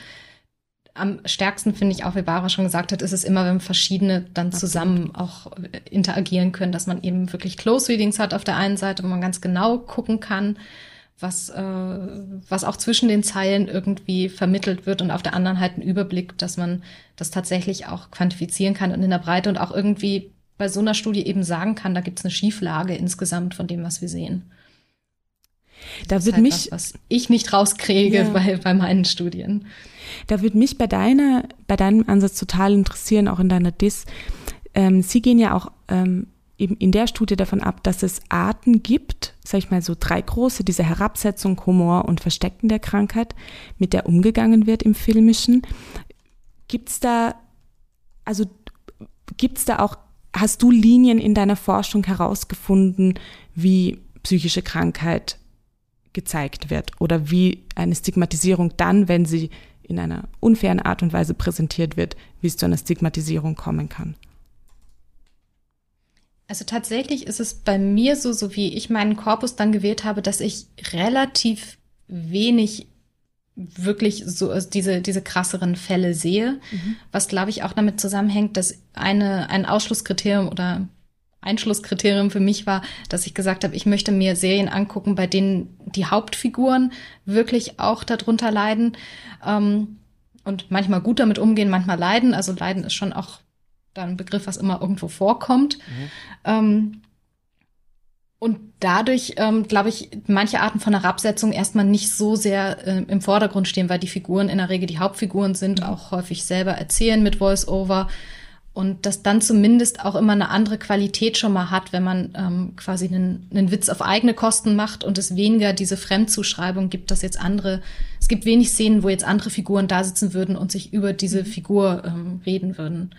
am stärksten finde ich auch, wie Barbara schon gesagt hat, ist es immer, wenn verschiedene dann zusammen auch interagieren können, dass man eben wirklich Close Readings hat auf der einen Seite, wo man ganz genau gucken kann, was, äh, was auch zwischen den Zeilen irgendwie vermittelt wird und auf der anderen halt einen Überblick, dass man das tatsächlich auch quantifizieren kann und in der Breite und auch irgendwie bei so einer Studie eben sagen kann, da gibt es eine Schieflage insgesamt von dem, was wir sehen. Da das wird halt mich, was, was, ich nicht rauskriege ja. bei, bei meinen Studien. Da würde mich bei deiner, bei deinem Ansatz total interessieren, auch in deiner Dis. Ähm, Sie gehen ja auch ähm, eben in der Studie davon ab, dass es Arten gibt, sag ich mal so drei große, diese Herabsetzung, Humor und Verstecken der Krankheit, mit der umgegangen wird im Filmischen. Gibt's da, also gibt's da auch, hast du Linien in deiner Forschung herausgefunden, wie psychische Krankheit gezeigt wird oder wie eine Stigmatisierung dann, wenn sie in einer unfairen Art und Weise präsentiert wird, wie es zu einer Stigmatisierung kommen kann? Also tatsächlich ist es bei mir so, so wie ich meinen Korpus dann gewählt habe, dass ich relativ wenig wirklich so diese, diese krasseren Fälle sehe, mhm. was glaube ich auch damit zusammenhängt, dass eine, ein Ausschlusskriterium oder Einschlusskriterium für mich war, dass ich gesagt habe, ich möchte mir Serien angucken, bei denen die Hauptfiguren wirklich auch darunter leiden ähm, und manchmal gut damit umgehen, manchmal leiden. Also leiden ist schon auch dann ein Begriff, was immer irgendwo vorkommt. Mhm. Ähm, und dadurch, ähm, glaube ich, manche Arten von Herabsetzung erstmal nicht so sehr äh, im Vordergrund stehen, weil die Figuren in der Regel die Hauptfiguren sind, mhm. auch häufig selber erzählen mit Voice-Over. Und das dann zumindest auch immer eine andere Qualität schon mal hat, wenn man ähm, quasi einen, einen Witz auf eigene Kosten macht und es weniger diese Fremdzuschreibung gibt, dass jetzt andere, es gibt wenig Szenen, wo jetzt andere Figuren da sitzen würden und sich über diese mhm. Figur ähm, reden würden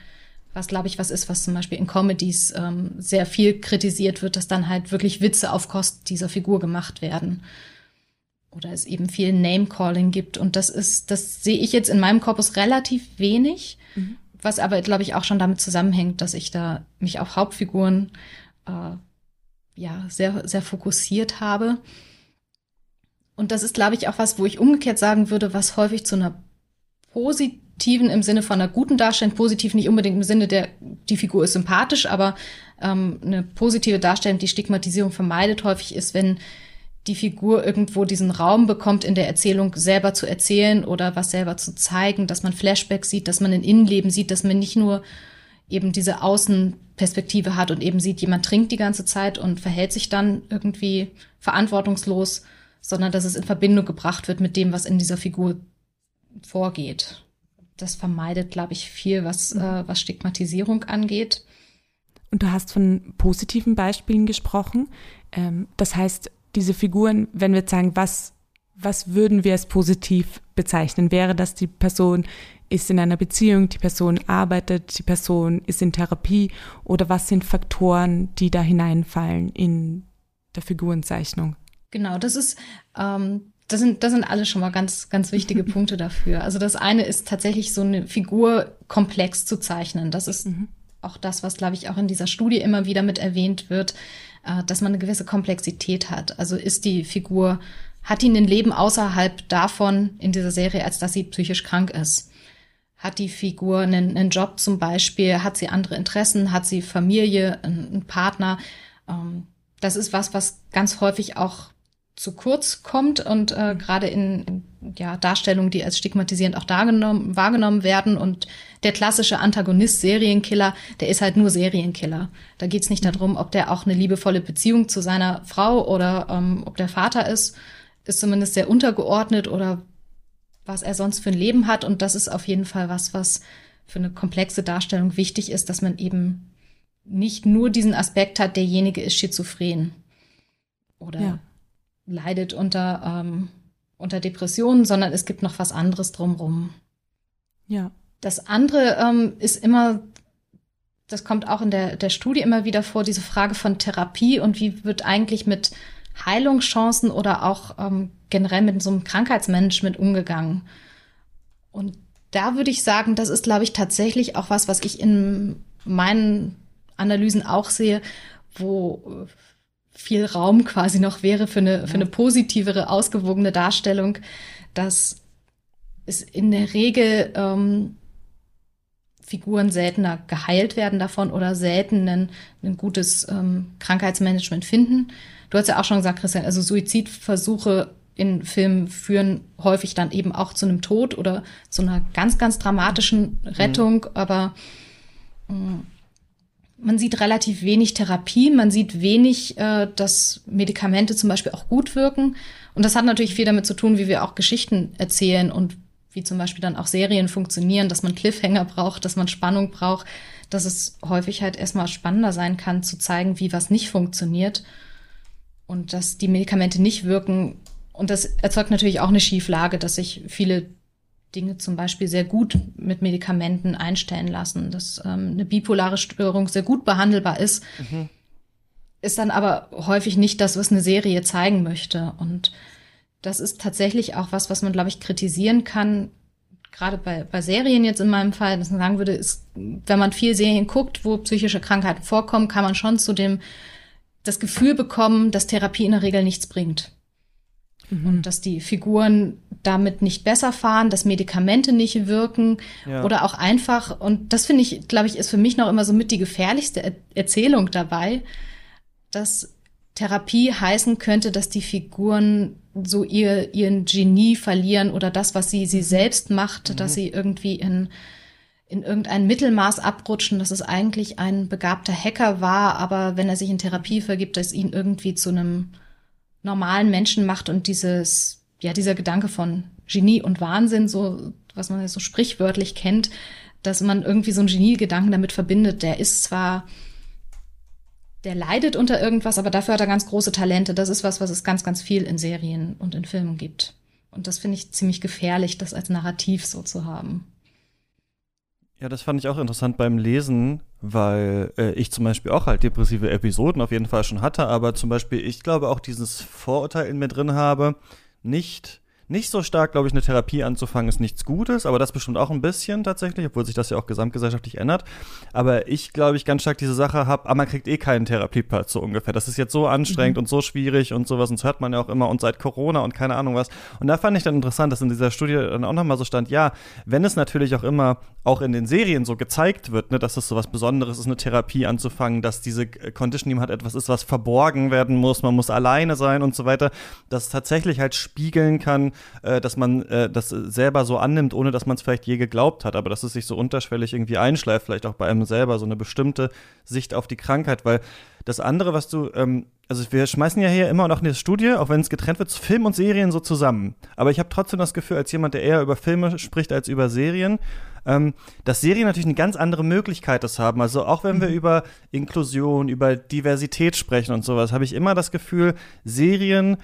was glaube ich was ist, was zum Beispiel in Comedies ähm, sehr viel kritisiert wird, dass dann halt wirklich Witze auf Kosten dieser Figur gemacht werden. Oder es eben viel Name-Calling gibt. Und das ist, das sehe ich jetzt in meinem Korpus relativ wenig, mhm. was aber, glaube ich, auch schon damit zusammenhängt, dass ich da mich auf Hauptfiguren äh, ja sehr, sehr fokussiert habe. Und das ist, glaube ich, auch was, wo ich umgekehrt sagen würde, was häufig zu einer positiven positiven im Sinne von einer guten Darstellung, positiv nicht unbedingt im Sinne der, die Figur ist sympathisch, aber ähm, eine positive Darstellung, die Stigmatisierung vermeidet häufig ist, wenn die Figur irgendwo diesen Raum bekommt, in der Erzählung selber zu erzählen oder was selber zu zeigen, dass man Flashbacks sieht, dass man ein Innenleben sieht, dass man nicht nur eben diese Außenperspektive hat und eben sieht, jemand trinkt die ganze Zeit und verhält sich dann irgendwie verantwortungslos, sondern dass es in Verbindung gebracht wird mit dem, was in dieser Figur vorgeht das vermeidet, glaube ich, viel, was, mhm. äh, was Stigmatisierung angeht. Und du hast von positiven Beispielen gesprochen. Ähm, das heißt, diese Figuren, wenn wir jetzt sagen, was, was würden wir als positiv bezeichnen? Wäre das die Person ist in einer Beziehung, die Person arbeitet, die Person ist in Therapie oder was sind Faktoren, die da hineinfallen in der Figurenzeichnung? Genau, das ist ähm, das sind, das sind alles schon mal ganz, ganz wichtige Punkte dafür. Also das eine ist tatsächlich so eine Figur komplex zu zeichnen. Das ist mhm. auch das, was, glaube ich, auch in dieser Studie immer wieder mit erwähnt wird, äh, dass man eine gewisse Komplexität hat. Also ist die Figur, hat die ein Leben außerhalb davon in dieser Serie, als dass sie psychisch krank ist? Hat die Figur einen, einen Job zum Beispiel? Hat sie andere Interessen? Hat sie Familie, einen Partner? Ähm, das ist was, was ganz häufig auch zu kurz kommt und äh, gerade in, ja, Darstellungen, die als stigmatisierend auch wahrgenommen werden. Und der klassische Antagonist, Serienkiller, der ist halt nur Serienkiller. Da geht's nicht darum, ob der auch eine liebevolle Beziehung zu seiner Frau oder ähm, ob der Vater ist, ist zumindest sehr untergeordnet oder was er sonst für ein Leben hat. Und das ist auf jeden Fall was, was für eine komplexe Darstellung wichtig ist, dass man eben nicht nur diesen Aspekt hat, derjenige ist schizophren. Oder ja leidet unter, ähm, unter Depressionen, sondern es gibt noch was anderes drumrum. Ja. Das andere ähm, ist immer, das kommt auch in der, der Studie immer wieder vor, diese Frage von Therapie und wie wird eigentlich mit Heilungschancen oder auch ähm, generell mit so einem Krankheitsmanagement umgegangen. Und da würde ich sagen, das ist, glaube ich, tatsächlich auch was, was ich in meinen Analysen auch sehe, wo viel Raum quasi noch wäre für eine, für eine positivere, ausgewogene Darstellung, dass es in der Regel ähm, Figuren seltener geheilt werden davon oder selten ein, ein gutes ähm, Krankheitsmanagement finden. Du hast ja auch schon gesagt, Christian, also Suizidversuche in Filmen führen häufig dann eben auch zu einem Tod oder zu einer ganz, ganz dramatischen Rettung, mhm. aber ähm, man sieht relativ wenig Therapie, man sieht wenig, äh, dass Medikamente zum Beispiel auch gut wirken. Und das hat natürlich viel damit zu tun, wie wir auch Geschichten erzählen und wie zum Beispiel dann auch Serien funktionieren, dass man Cliffhanger braucht, dass man Spannung braucht, dass es häufig halt erstmal spannender sein kann, zu zeigen, wie was nicht funktioniert und dass die Medikamente nicht wirken. Und das erzeugt natürlich auch eine Schieflage, dass sich viele Dinge zum Beispiel sehr gut mit Medikamenten einstellen lassen, dass ähm, eine bipolare Störung sehr gut behandelbar ist, mhm. ist dann aber häufig nicht das, was eine Serie zeigen möchte. Und das ist tatsächlich auch was, was man, glaube ich, kritisieren kann, gerade bei, bei Serien jetzt in meinem Fall, dass man sagen würde, ist, wenn man viel Serien guckt, wo psychische Krankheiten vorkommen, kann man schon zu dem das Gefühl bekommen, dass Therapie in der Regel nichts bringt. Mhm. Und dass die Figuren damit nicht besser fahren, dass Medikamente nicht wirken ja. oder auch einfach, und das finde ich, glaube ich, ist für mich noch immer so mit die gefährlichste er Erzählung dabei, dass Therapie heißen könnte, dass die Figuren so ihr, ihren Genie verlieren oder das, was sie, sie mhm. selbst macht, mhm. dass sie irgendwie in, in irgendein Mittelmaß abrutschen, dass es eigentlich ein begabter Hacker war, aber wenn er sich in Therapie vergibt, dass ihn irgendwie zu einem normalen Menschen macht und dieses, ja, dieser Gedanke von Genie und Wahnsinn, so, was man so sprichwörtlich kennt, dass man irgendwie so einen Geniegedanken damit verbindet, der ist zwar, der leidet unter irgendwas, aber dafür hat er ganz große Talente. Das ist was, was es ganz, ganz viel in Serien und in Filmen gibt. Und das finde ich ziemlich gefährlich, das als Narrativ so zu haben. Ja, das fand ich auch interessant beim Lesen, weil äh, ich zum Beispiel auch halt depressive Episoden auf jeden Fall schon hatte, aber zum Beispiel ich glaube auch dieses Vorurteil in mir drin habe, nicht nicht so stark, glaube ich, eine Therapie anzufangen, ist nichts Gutes, aber das bestimmt auch ein bisschen tatsächlich, obwohl sich das ja auch gesamtgesellschaftlich ändert. Aber ich, glaube ich, ganz stark diese Sache habe, aber ah, man kriegt eh keinen Therapieplatz so ungefähr. Das ist jetzt so anstrengend mhm. und so schwierig und sowas, und das hört man ja auch immer und seit Corona und keine Ahnung was. Und da fand ich dann interessant, dass in dieser Studie dann auch nochmal so stand, ja, wenn es natürlich auch immer auch in den Serien so gezeigt wird, ne, dass es so was Besonderes ist, eine Therapie anzufangen, dass diese Condition, die man hat, etwas ist, was verborgen werden muss, man muss alleine sein und so weiter, dass es tatsächlich halt spiegeln kann, äh, dass man äh, das selber so annimmt, ohne dass man es vielleicht je geglaubt hat, aber dass es sich so unterschwellig irgendwie einschleift, vielleicht auch bei einem selber, so eine bestimmte Sicht auf die Krankheit, weil das andere, was du, ähm, also wir schmeißen ja hier immer noch in der Studie, auch wenn es getrennt wird, Film und Serien so zusammen. Aber ich habe trotzdem das Gefühl, als jemand, der eher über Filme spricht als über Serien, ähm, dass Serien natürlich eine ganz andere Möglichkeit das haben. Also auch wenn wir mhm. über Inklusion, über Diversität sprechen und sowas, habe ich immer das Gefühl, Serien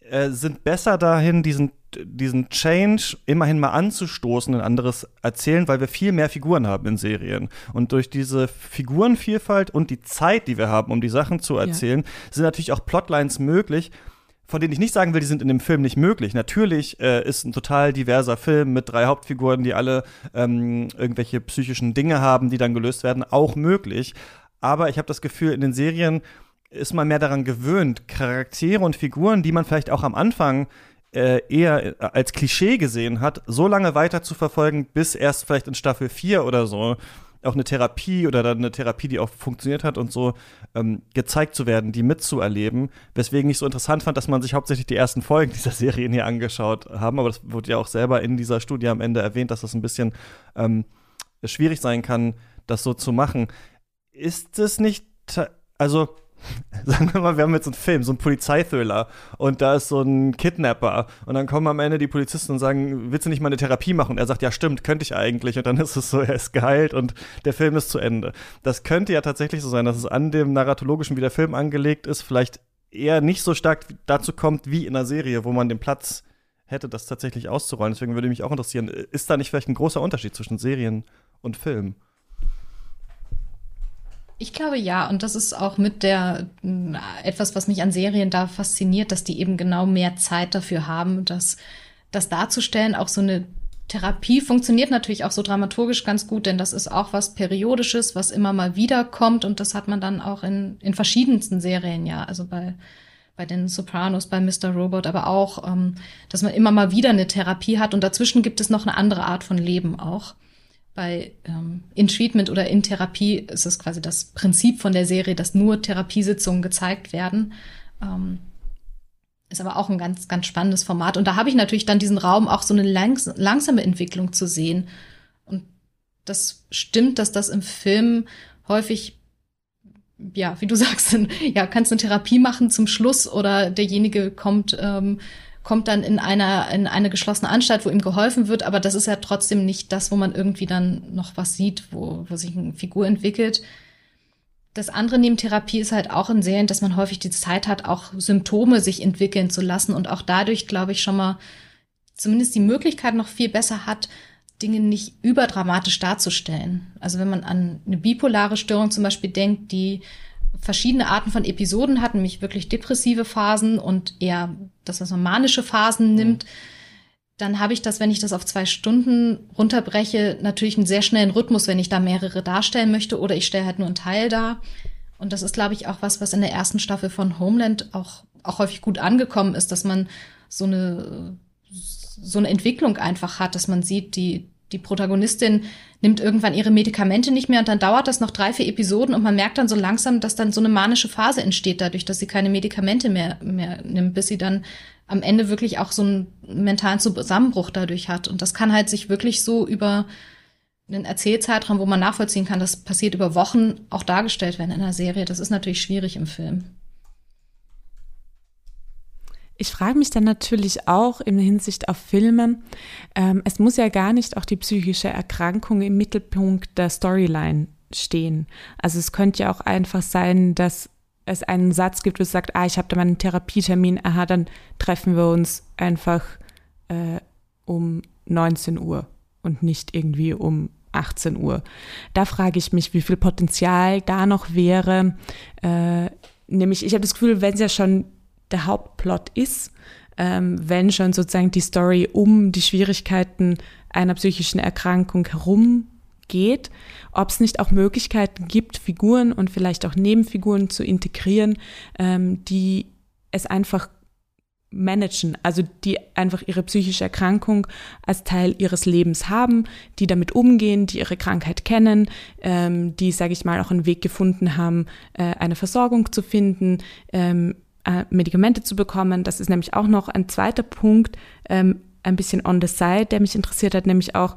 äh, sind besser dahin, diesen diesen Change immerhin mal anzustoßen, ein anderes erzählen, weil wir viel mehr Figuren haben in Serien. Und durch diese Figurenvielfalt und die Zeit, die wir haben, um die Sachen zu erzählen, ja. sind natürlich auch Plotlines möglich, von denen ich nicht sagen will, die sind in dem Film nicht möglich. Natürlich äh, ist ein total diverser Film mit drei Hauptfiguren, die alle ähm, irgendwelche psychischen Dinge haben, die dann gelöst werden, auch möglich. Aber ich habe das Gefühl, in den Serien ist man mehr daran gewöhnt, Charaktere und Figuren, die man vielleicht auch am Anfang eher als Klischee gesehen hat, so lange weiter zu verfolgen, bis erst vielleicht in Staffel 4 oder so auch eine Therapie oder dann eine Therapie, die auch funktioniert hat und so ähm, gezeigt zu werden, die mitzuerleben. Weswegen ich so interessant fand, dass man sich hauptsächlich die ersten Folgen dieser Serien hier angeschaut haben. Aber das wurde ja auch selber in dieser Studie am Ende erwähnt, dass das ein bisschen ähm, schwierig sein kann, das so zu machen. Ist es nicht, also sagen wir mal, wir haben jetzt einen Film, so einen Polizeithriller und da ist so ein Kidnapper und dann kommen am Ende die Polizisten und sagen, willst du nicht mal eine Therapie machen? Und er sagt, ja stimmt, könnte ich eigentlich und dann ist es so, er ist geheilt und der Film ist zu Ende. Das könnte ja tatsächlich so sein, dass es an dem narratologischen, wie der Film angelegt ist, vielleicht eher nicht so stark dazu kommt wie in einer Serie, wo man den Platz hätte, das tatsächlich auszurollen. Deswegen würde mich auch interessieren, ist da nicht vielleicht ein großer Unterschied zwischen Serien und Film? Ich glaube ja, und das ist auch mit der etwas, was mich an Serien da fasziniert, dass die eben genau mehr Zeit dafür haben, das, das darzustellen. Auch so eine Therapie funktioniert natürlich auch so dramaturgisch ganz gut, denn das ist auch was Periodisches, was immer mal wieder kommt und das hat man dann auch in, in verschiedensten Serien, ja. Also bei, bei den Sopranos, bei Mr. Robot, aber auch, ähm, dass man immer mal wieder eine Therapie hat und dazwischen gibt es noch eine andere Art von Leben auch bei ähm, in Treatment oder in Therapie ist es quasi das Prinzip von der Serie, dass nur Therapiesitzungen gezeigt werden. Ähm, ist aber auch ein ganz, ganz spannendes Format. Und da habe ich natürlich dann diesen Raum, auch so eine langs langsame Entwicklung zu sehen. Und das stimmt, dass das im Film häufig, ja, wie du sagst, ja, kannst eine Therapie machen zum Schluss oder derjenige kommt ähm, kommt dann in einer in eine geschlossene Anstalt, wo ihm geholfen wird, aber das ist ja trotzdem nicht das, wo man irgendwie dann noch was sieht, wo, wo sich eine Figur entwickelt. Das andere neben Therapie ist halt auch in Serien, dass man häufig die Zeit hat, auch Symptome sich entwickeln zu lassen und auch dadurch, glaube ich, schon mal zumindest die Möglichkeit noch viel besser hat, Dinge nicht überdramatisch darzustellen. Also wenn man an eine bipolare Störung zum Beispiel denkt, die verschiedene Arten von Episoden hat, nämlich wirklich depressive Phasen und eher das, was man manische Phasen nimmt, mhm. dann habe ich das, wenn ich das auf zwei Stunden runterbreche, natürlich einen sehr schnellen Rhythmus, wenn ich da mehrere darstellen möchte oder ich stelle halt nur einen Teil dar. Und das ist, glaube ich, auch was, was in der ersten Staffel von Homeland auch, auch häufig gut angekommen ist, dass man so eine, so eine Entwicklung einfach hat, dass man sieht, die, die Protagonistin nimmt irgendwann ihre Medikamente nicht mehr und dann dauert das noch drei, vier Episoden und man merkt dann so langsam, dass dann so eine manische Phase entsteht dadurch, dass sie keine Medikamente mehr, mehr nimmt, bis sie dann am Ende wirklich auch so einen mentalen Zusammenbruch dadurch hat. Und das kann halt sich wirklich so über einen Erzählzeitraum, wo man nachvollziehen kann, das passiert über Wochen, auch dargestellt werden in einer Serie. Das ist natürlich schwierig im Film. Ich frage mich dann natürlich auch in Hinsicht auf Filme, ähm, es muss ja gar nicht auch die psychische Erkrankung im Mittelpunkt der Storyline stehen. Also es könnte ja auch einfach sein, dass es einen Satz gibt, wo es sagt, ah, ich habe da mal einen Therapietermin, aha, dann treffen wir uns einfach äh, um 19 Uhr und nicht irgendwie um 18 Uhr. Da frage ich mich, wie viel Potenzial da noch wäre. Äh, nämlich, ich habe das Gefühl, wenn es ja schon der Hauptplot ist, ähm, wenn schon sozusagen die Story um die Schwierigkeiten einer psychischen Erkrankung herum geht, ob es nicht auch Möglichkeiten gibt, Figuren und vielleicht auch Nebenfiguren zu integrieren, ähm, die es einfach managen, also die einfach ihre psychische Erkrankung als Teil ihres Lebens haben, die damit umgehen, die ihre Krankheit kennen, ähm, die, sage ich mal, auch einen Weg gefunden haben, äh, eine Versorgung zu finden, ähm, äh, Medikamente zu bekommen. Das ist nämlich auch noch ein zweiter Punkt, ähm, ein bisschen on the side, der mich interessiert hat, nämlich auch,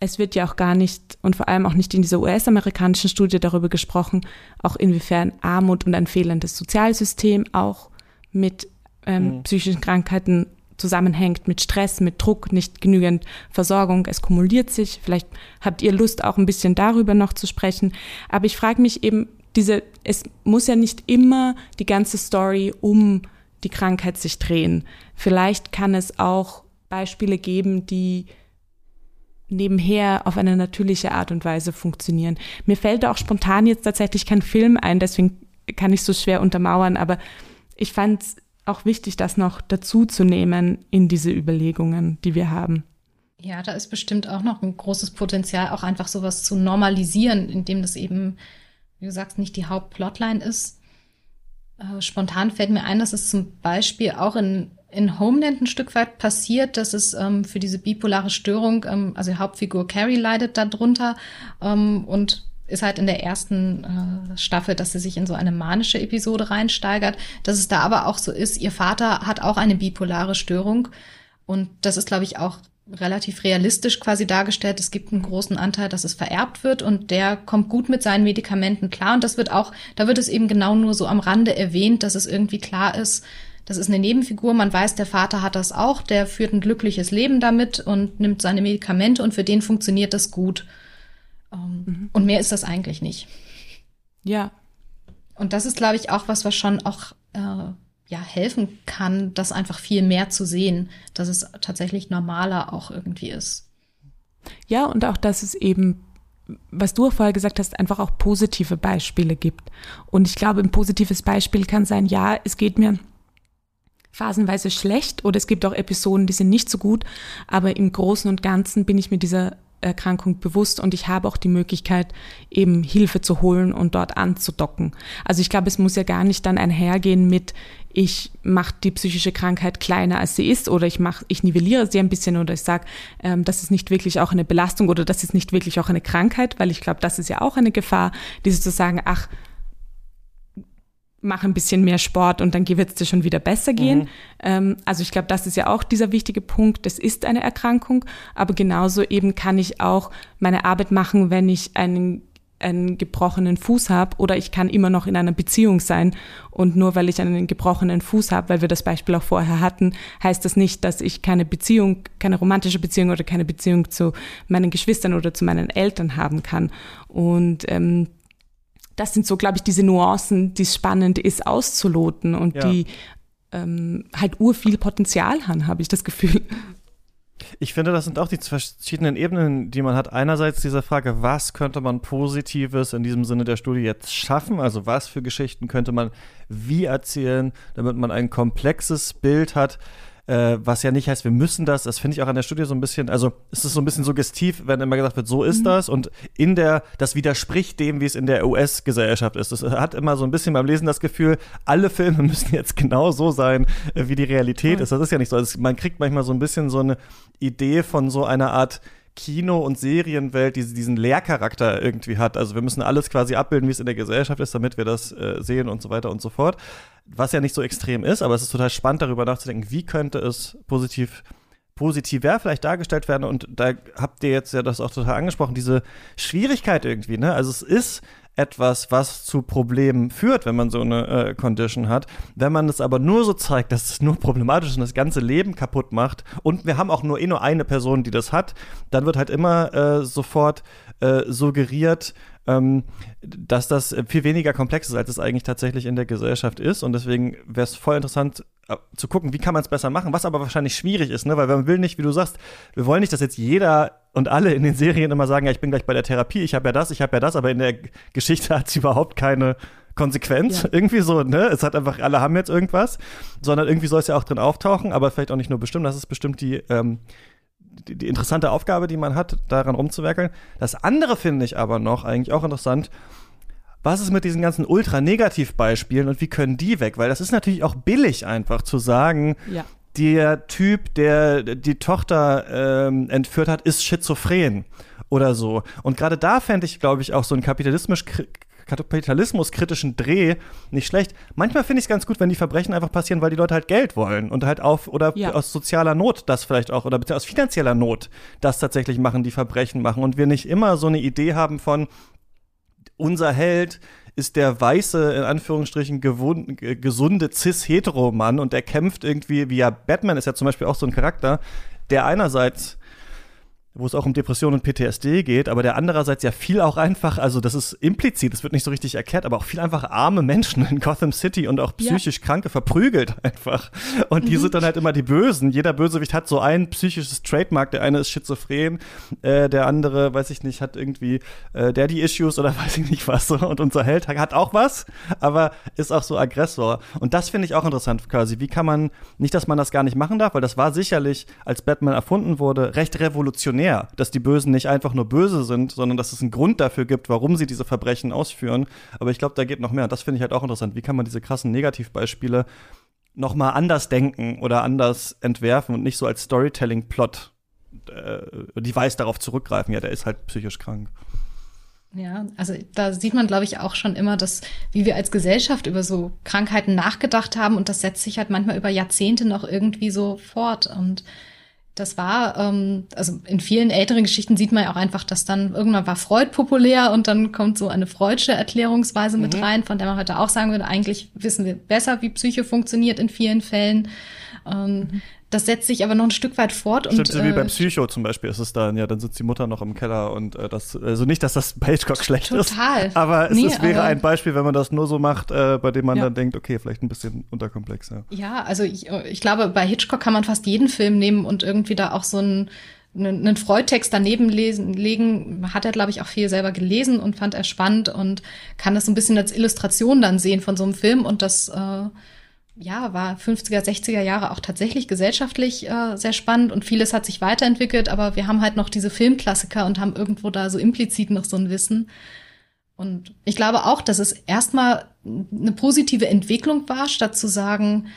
es wird ja auch gar nicht und vor allem auch nicht in dieser US-amerikanischen Studie darüber gesprochen, auch inwiefern Armut und ein fehlendes Sozialsystem auch mit ähm, mhm. psychischen Krankheiten zusammenhängt, mit Stress, mit Druck, nicht genügend Versorgung. Es kumuliert sich. Vielleicht habt ihr Lust, auch ein bisschen darüber noch zu sprechen. Aber ich frage mich eben, diese, es muss ja nicht immer die ganze Story um die Krankheit sich drehen. Vielleicht kann es auch Beispiele geben, die nebenher auf eine natürliche Art und Weise funktionieren. Mir fällt auch spontan jetzt tatsächlich kein Film ein, deswegen kann ich so schwer untermauern, aber ich fand es auch wichtig, das noch dazu zu nehmen in diese Überlegungen, die wir haben. Ja, da ist bestimmt auch noch ein großes Potenzial, auch einfach sowas zu normalisieren, indem das eben wie du sagst, nicht die Hauptplotline ist. Äh, spontan fällt mir ein, dass es zum Beispiel auch in, in Homeland ein Stück weit passiert, dass es ähm, für diese bipolare Störung, ähm, also die Hauptfigur Carrie leidet darunter ähm, und ist halt in der ersten äh, Staffel, dass sie sich in so eine manische Episode reinsteigert, dass es da aber auch so ist, ihr Vater hat auch eine bipolare Störung und das ist, glaube ich, auch relativ realistisch quasi dargestellt. Es gibt einen großen Anteil, dass es vererbt wird und der kommt gut mit seinen Medikamenten klar. Und das wird auch, da wird es eben genau nur so am Rande erwähnt, dass es irgendwie klar ist, das ist eine Nebenfigur. Man weiß, der Vater hat das auch, der führt ein glückliches Leben damit und nimmt seine Medikamente und für den funktioniert das gut. Ähm, mhm. Und mehr ist das eigentlich nicht. Ja. Und das ist, glaube ich, auch was, was schon auch äh, ja, helfen kann, das einfach viel mehr zu sehen, dass es tatsächlich normaler auch irgendwie ist. Ja, und auch, dass es eben, was du vorher gesagt hast, einfach auch positive Beispiele gibt. Und ich glaube, ein positives Beispiel kann sein, ja, es geht mir phasenweise schlecht oder es gibt auch Episoden, die sind nicht so gut, aber im Großen und Ganzen bin ich mit dieser Erkrankung bewusst und ich habe auch die Möglichkeit, eben Hilfe zu holen und dort anzudocken. Also ich glaube, es muss ja gar nicht dann einhergehen mit, ich mache die psychische Krankheit kleiner, als sie ist, oder ich mache, ich nivelliere sie ein bisschen, oder ich sage, ähm, das ist nicht wirklich auch eine Belastung oder das ist nicht wirklich auch eine Krankheit, weil ich glaube, das ist ja auch eine Gefahr, dieses zu sagen, ach, mach ein bisschen mehr Sport und dann wird es dir schon wieder besser gehen. Mhm. Ähm, also ich glaube, das ist ja auch dieser wichtige Punkt. Das ist eine Erkrankung, aber genauso eben kann ich auch meine Arbeit machen, wenn ich einen einen gebrochenen Fuß habe oder ich kann immer noch in einer Beziehung sein und nur weil ich einen gebrochenen Fuß habe, weil wir das Beispiel auch vorher hatten, heißt das nicht, dass ich keine Beziehung, keine romantische Beziehung oder keine Beziehung zu meinen Geschwistern oder zu meinen Eltern haben kann. Und ähm, das sind so, glaube ich, diese Nuancen, die es spannend ist auszuloten und ja. die ähm, halt urviel Potenzial haben, habe ich das Gefühl. Ich finde, das sind auch die verschiedenen Ebenen, die man hat. Einerseits diese Frage, was könnte man Positives in diesem Sinne der Studie jetzt schaffen? Also was für Geschichten könnte man wie erzählen, damit man ein komplexes Bild hat äh, was ja nicht heißt, wir müssen das. Das finde ich auch an der Studie so ein bisschen, also es ist so ein bisschen suggestiv, wenn immer gesagt wird, so ist mhm. das und in der, das widerspricht dem, wie es in der US-Gesellschaft ist. Es hat immer so ein bisschen beim Lesen das Gefühl, alle Filme müssen jetzt genau so sein, äh, wie die Realität mhm. ist. Das ist ja nicht so. Also man kriegt manchmal so ein bisschen so eine Idee von so einer Art Kino- und Serienwelt die diesen Lehrcharakter irgendwie hat. Also wir müssen alles quasi abbilden, wie es in der Gesellschaft ist, damit wir das äh, sehen und so weiter und so fort. Was ja nicht so extrem ist, aber es ist total spannend, darüber nachzudenken, wie könnte es positiv positiver vielleicht dargestellt werden. Und da habt ihr jetzt ja das auch total angesprochen, diese Schwierigkeit irgendwie, ne? Also es ist etwas, was zu Problemen führt, wenn man so eine äh, Condition hat. Wenn man es aber nur so zeigt, dass es nur problematisch ist und das ganze Leben kaputt macht und wir haben auch nur eh nur eine Person, die das hat, dann wird halt immer äh, sofort äh, suggeriert, ähm, dass das viel weniger komplex ist, als es eigentlich tatsächlich in der Gesellschaft ist. Und deswegen wäre es voll interessant zu gucken, wie kann man es besser machen, was aber wahrscheinlich schwierig ist, ne? weil man will nicht, wie du sagst, wir wollen nicht, dass jetzt jeder und alle in den Serien immer sagen, ja, ich bin gleich bei der Therapie, ich habe ja das, ich habe ja das, aber in der Geschichte hat sie überhaupt keine Konsequenz. Ja. Irgendwie so, ne? Es hat einfach, alle haben jetzt irgendwas, sondern irgendwie soll es ja auch drin auftauchen, aber vielleicht auch nicht nur bestimmt. Das ist bestimmt die, ähm, die, die interessante Aufgabe, die man hat, daran rumzuwerkeln. Das andere finde ich aber noch eigentlich auch interessant. Was ist mit diesen ganzen Ultra-Negativ-Beispielen und wie können die weg? Weil das ist natürlich auch billig einfach zu sagen, ja. der Typ, der die Tochter ähm, entführt hat, ist schizophren oder so. Und gerade da fände ich, glaube ich, auch so ein kapitalismisch kapitalismuskritischen Dreh nicht schlecht. Manchmal finde ich es ganz gut, wenn die Verbrechen einfach passieren, weil die Leute halt Geld wollen und halt auf oder ja. aus sozialer Not das vielleicht auch oder aus finanzieller Not das tatsächlich machen, die Verbrechen machen und wir nicht immer so eine Idee haben von unser Held ist der weiße, in Anführungsstrichen, gesunde Cis-Hetero-Mann und der kämpft irgendwie, wie ja Batman ist ja zum Beispiel auch so ein Charakter, der einerseits wo es auch um Depression und PTSD geht, aber der andererseits ja viel auch einfach, also das ist implizit, das wird nicht so richtig erklärt, aber auch viel einfach arme Menschen in Gotham City und auch psychisch ja. Kranke verprügelt einfach. Und die mhm. sind dann halt immer die Bösen. Jeder Bösewicht hat so ein psychisches Trademark. Der eine ist schizophren, äh, der andere, weiß ich nicht, hat irgendwie äh, Daddy-Issues oder weiß ich nicht was. So. Und unser Held hat auch was, aber ist auch so Aggressor. Und das finde ich auch interessant quasi. Wie kann man, nicht, dass man das gar nicht machen darf, weil das war sicherlich, als Batman erfunden wurde, recht revolutionär revolutionär, dass die Bösen nicht einfach nur böse sind, sondern dass es einen Grund dafür gibt, warum sie diese Verbrechen ausführen. Aber ich glaube, da geht noch mehr. Das finde ich halt auch interessant. Wie kann man diese krassen Negativbeispiele noch mal anders denken oder anders entwerfen und nicht so als Storytelling-Plot äh, Device darauf zurückgreifen. Ja, der ist halt psychisch krank. Ja, also da sieht man, glaube ich, auch schon immer, dass, wie wir als Gesellschaft über so Krankheiten nachgedacht haben und das setzt sich halt manchmal über Jahrzehnte noch irgendwie so fort. Und das war, ähm, also in vielen älteren Geschichten sieht man ja auch einfach, dass dann irgendwann war Freud populär und dann kommt so eine freudsche Erklärungsweise mhm. mit rein, von der man heute auch sagen würde, eigentlich wissen wir besser, wie Psyche funktioniert in vielen Fällen. Ähm, mhm. Das setzt sich aber noch ein Stück weit fort. Stimmt, und, so wie äh, Psycho zum Beispiel ist es dann, ja, dann sitzt die Mutter noch im Keller und äh, das, also nicht, dass das bei Hitchcock schlecht total. ist. Total. Aber es nee, ist, wäre ein Beispiel, wenn man das nur so macht, äh, bei dem man ja. dann denkt, okay, vielleicht ein bisschen unterkomplex, ja. Ja, also ich, ich glaube, bei Hitchcock kann man fast jeden Film nehmen und irgendwie da auch so ein einen Freudtext daneben lesen, legen, hat er, glaube ich, auch viel selber gelesen und fand er spannend und kann das so ein bisschen als Illustration dann sehen von so einem Film und das äh, ja, war 50er, 60er Jahre auch tatsächlich gesellschaftlich äh, sehr spannend und vieles hat sich weiterentwickelt, aber wir haben halt noch diese Filmklassiker und haben irgendwo da so implizit noch so ein Wissen. Und ich glaube auch, dass es erstmal eine positive Entwicklung war, statt zu sagen,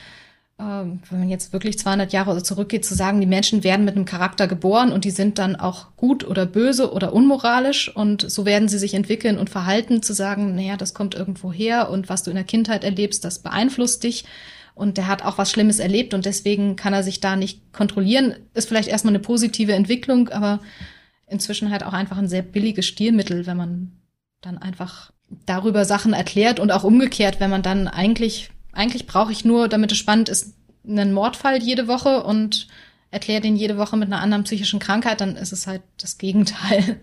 ähm, wenn man jetzt wirklich 200 Jahre zurückgeht, zu sagen, die Menschen werden mit einem Charakter geboren und die sind dann auch gut oder böse oder unmoralisch und so werden sie sich entwickeln und verhalten, zu sagen, naja, das kommt irgendwo her und was du in der Kindheit erlebst, das beeinflusst dich und der hat auch was Schlimmes erlebt und deswegen kann er sich da nicht kontrollieren, ist vielleicht erstmal eine positive Entwicklung, aber inzwischen halt auch einfach ein sehr billiges Stilmittel, wenn man dann einfach darüber Sachen erklärt und auch umgekehrt, wenn man dann eigentlich, eigentlich brauche ich nur, damit es spannend ist, einen Mordfall jede Woche und erkläre den jede Woche mit einer anderen psychischen Krankheit, dann ist es halt das Gegenteil.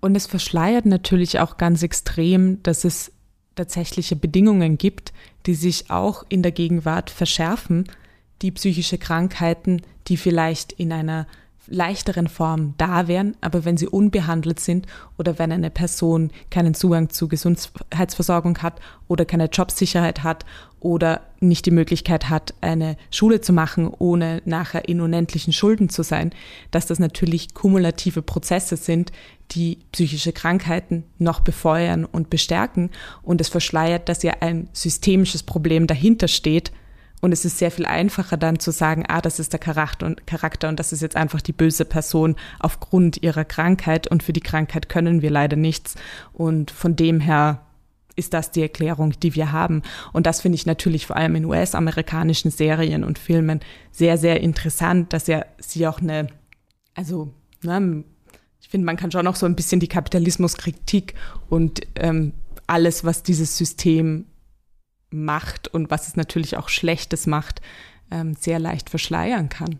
Und es verschleiert natürlich auch ganz extrem, dass es tatsächliche Bedingungen gibt, die sich auch in der Gegenwart verschärfen, die psychische Krankheiten, die vielleicht in einer leichteren Form da wären, aber wenn sie unbehandelt sind oder wenn eine Person keinen Zugang zu Gesundheitsversorgung hat oder keine Jobsicherheit hat oder nicht die Möglichkeit hat, eine Schule zu machen, ohne nachher in unendlichen Schulden zu sein, dass das natürlich kumulative Prozesse sind, die psychische Krankheiten noch befeuern und bestärken. Und es verschleiert, dass ja ein systemisches Problem dahinter steht, und es ist sehr viel einfacher dann zu sagen, ah, das ist der Charakter und, Charakter und das ist jetzt einfach die böse Person aufgrund ihrer Krankheit und für die Krankheit können wir leider nichts. Und von dem her ist das die Erklärung, die wir haben. Und das finde ich natürlich vor allem in US-amerikanischen Serien und Filmen sehr, sehr interessant, dass ja sie auch eine, also, ne, ich finde, man kann schon auch so ein bisschen die Kapitalismuskritik und ähm, alles, was dieses System macht und was es natürlich auch Schlechtes macht, ähm, sehr leicht verschleiern kann.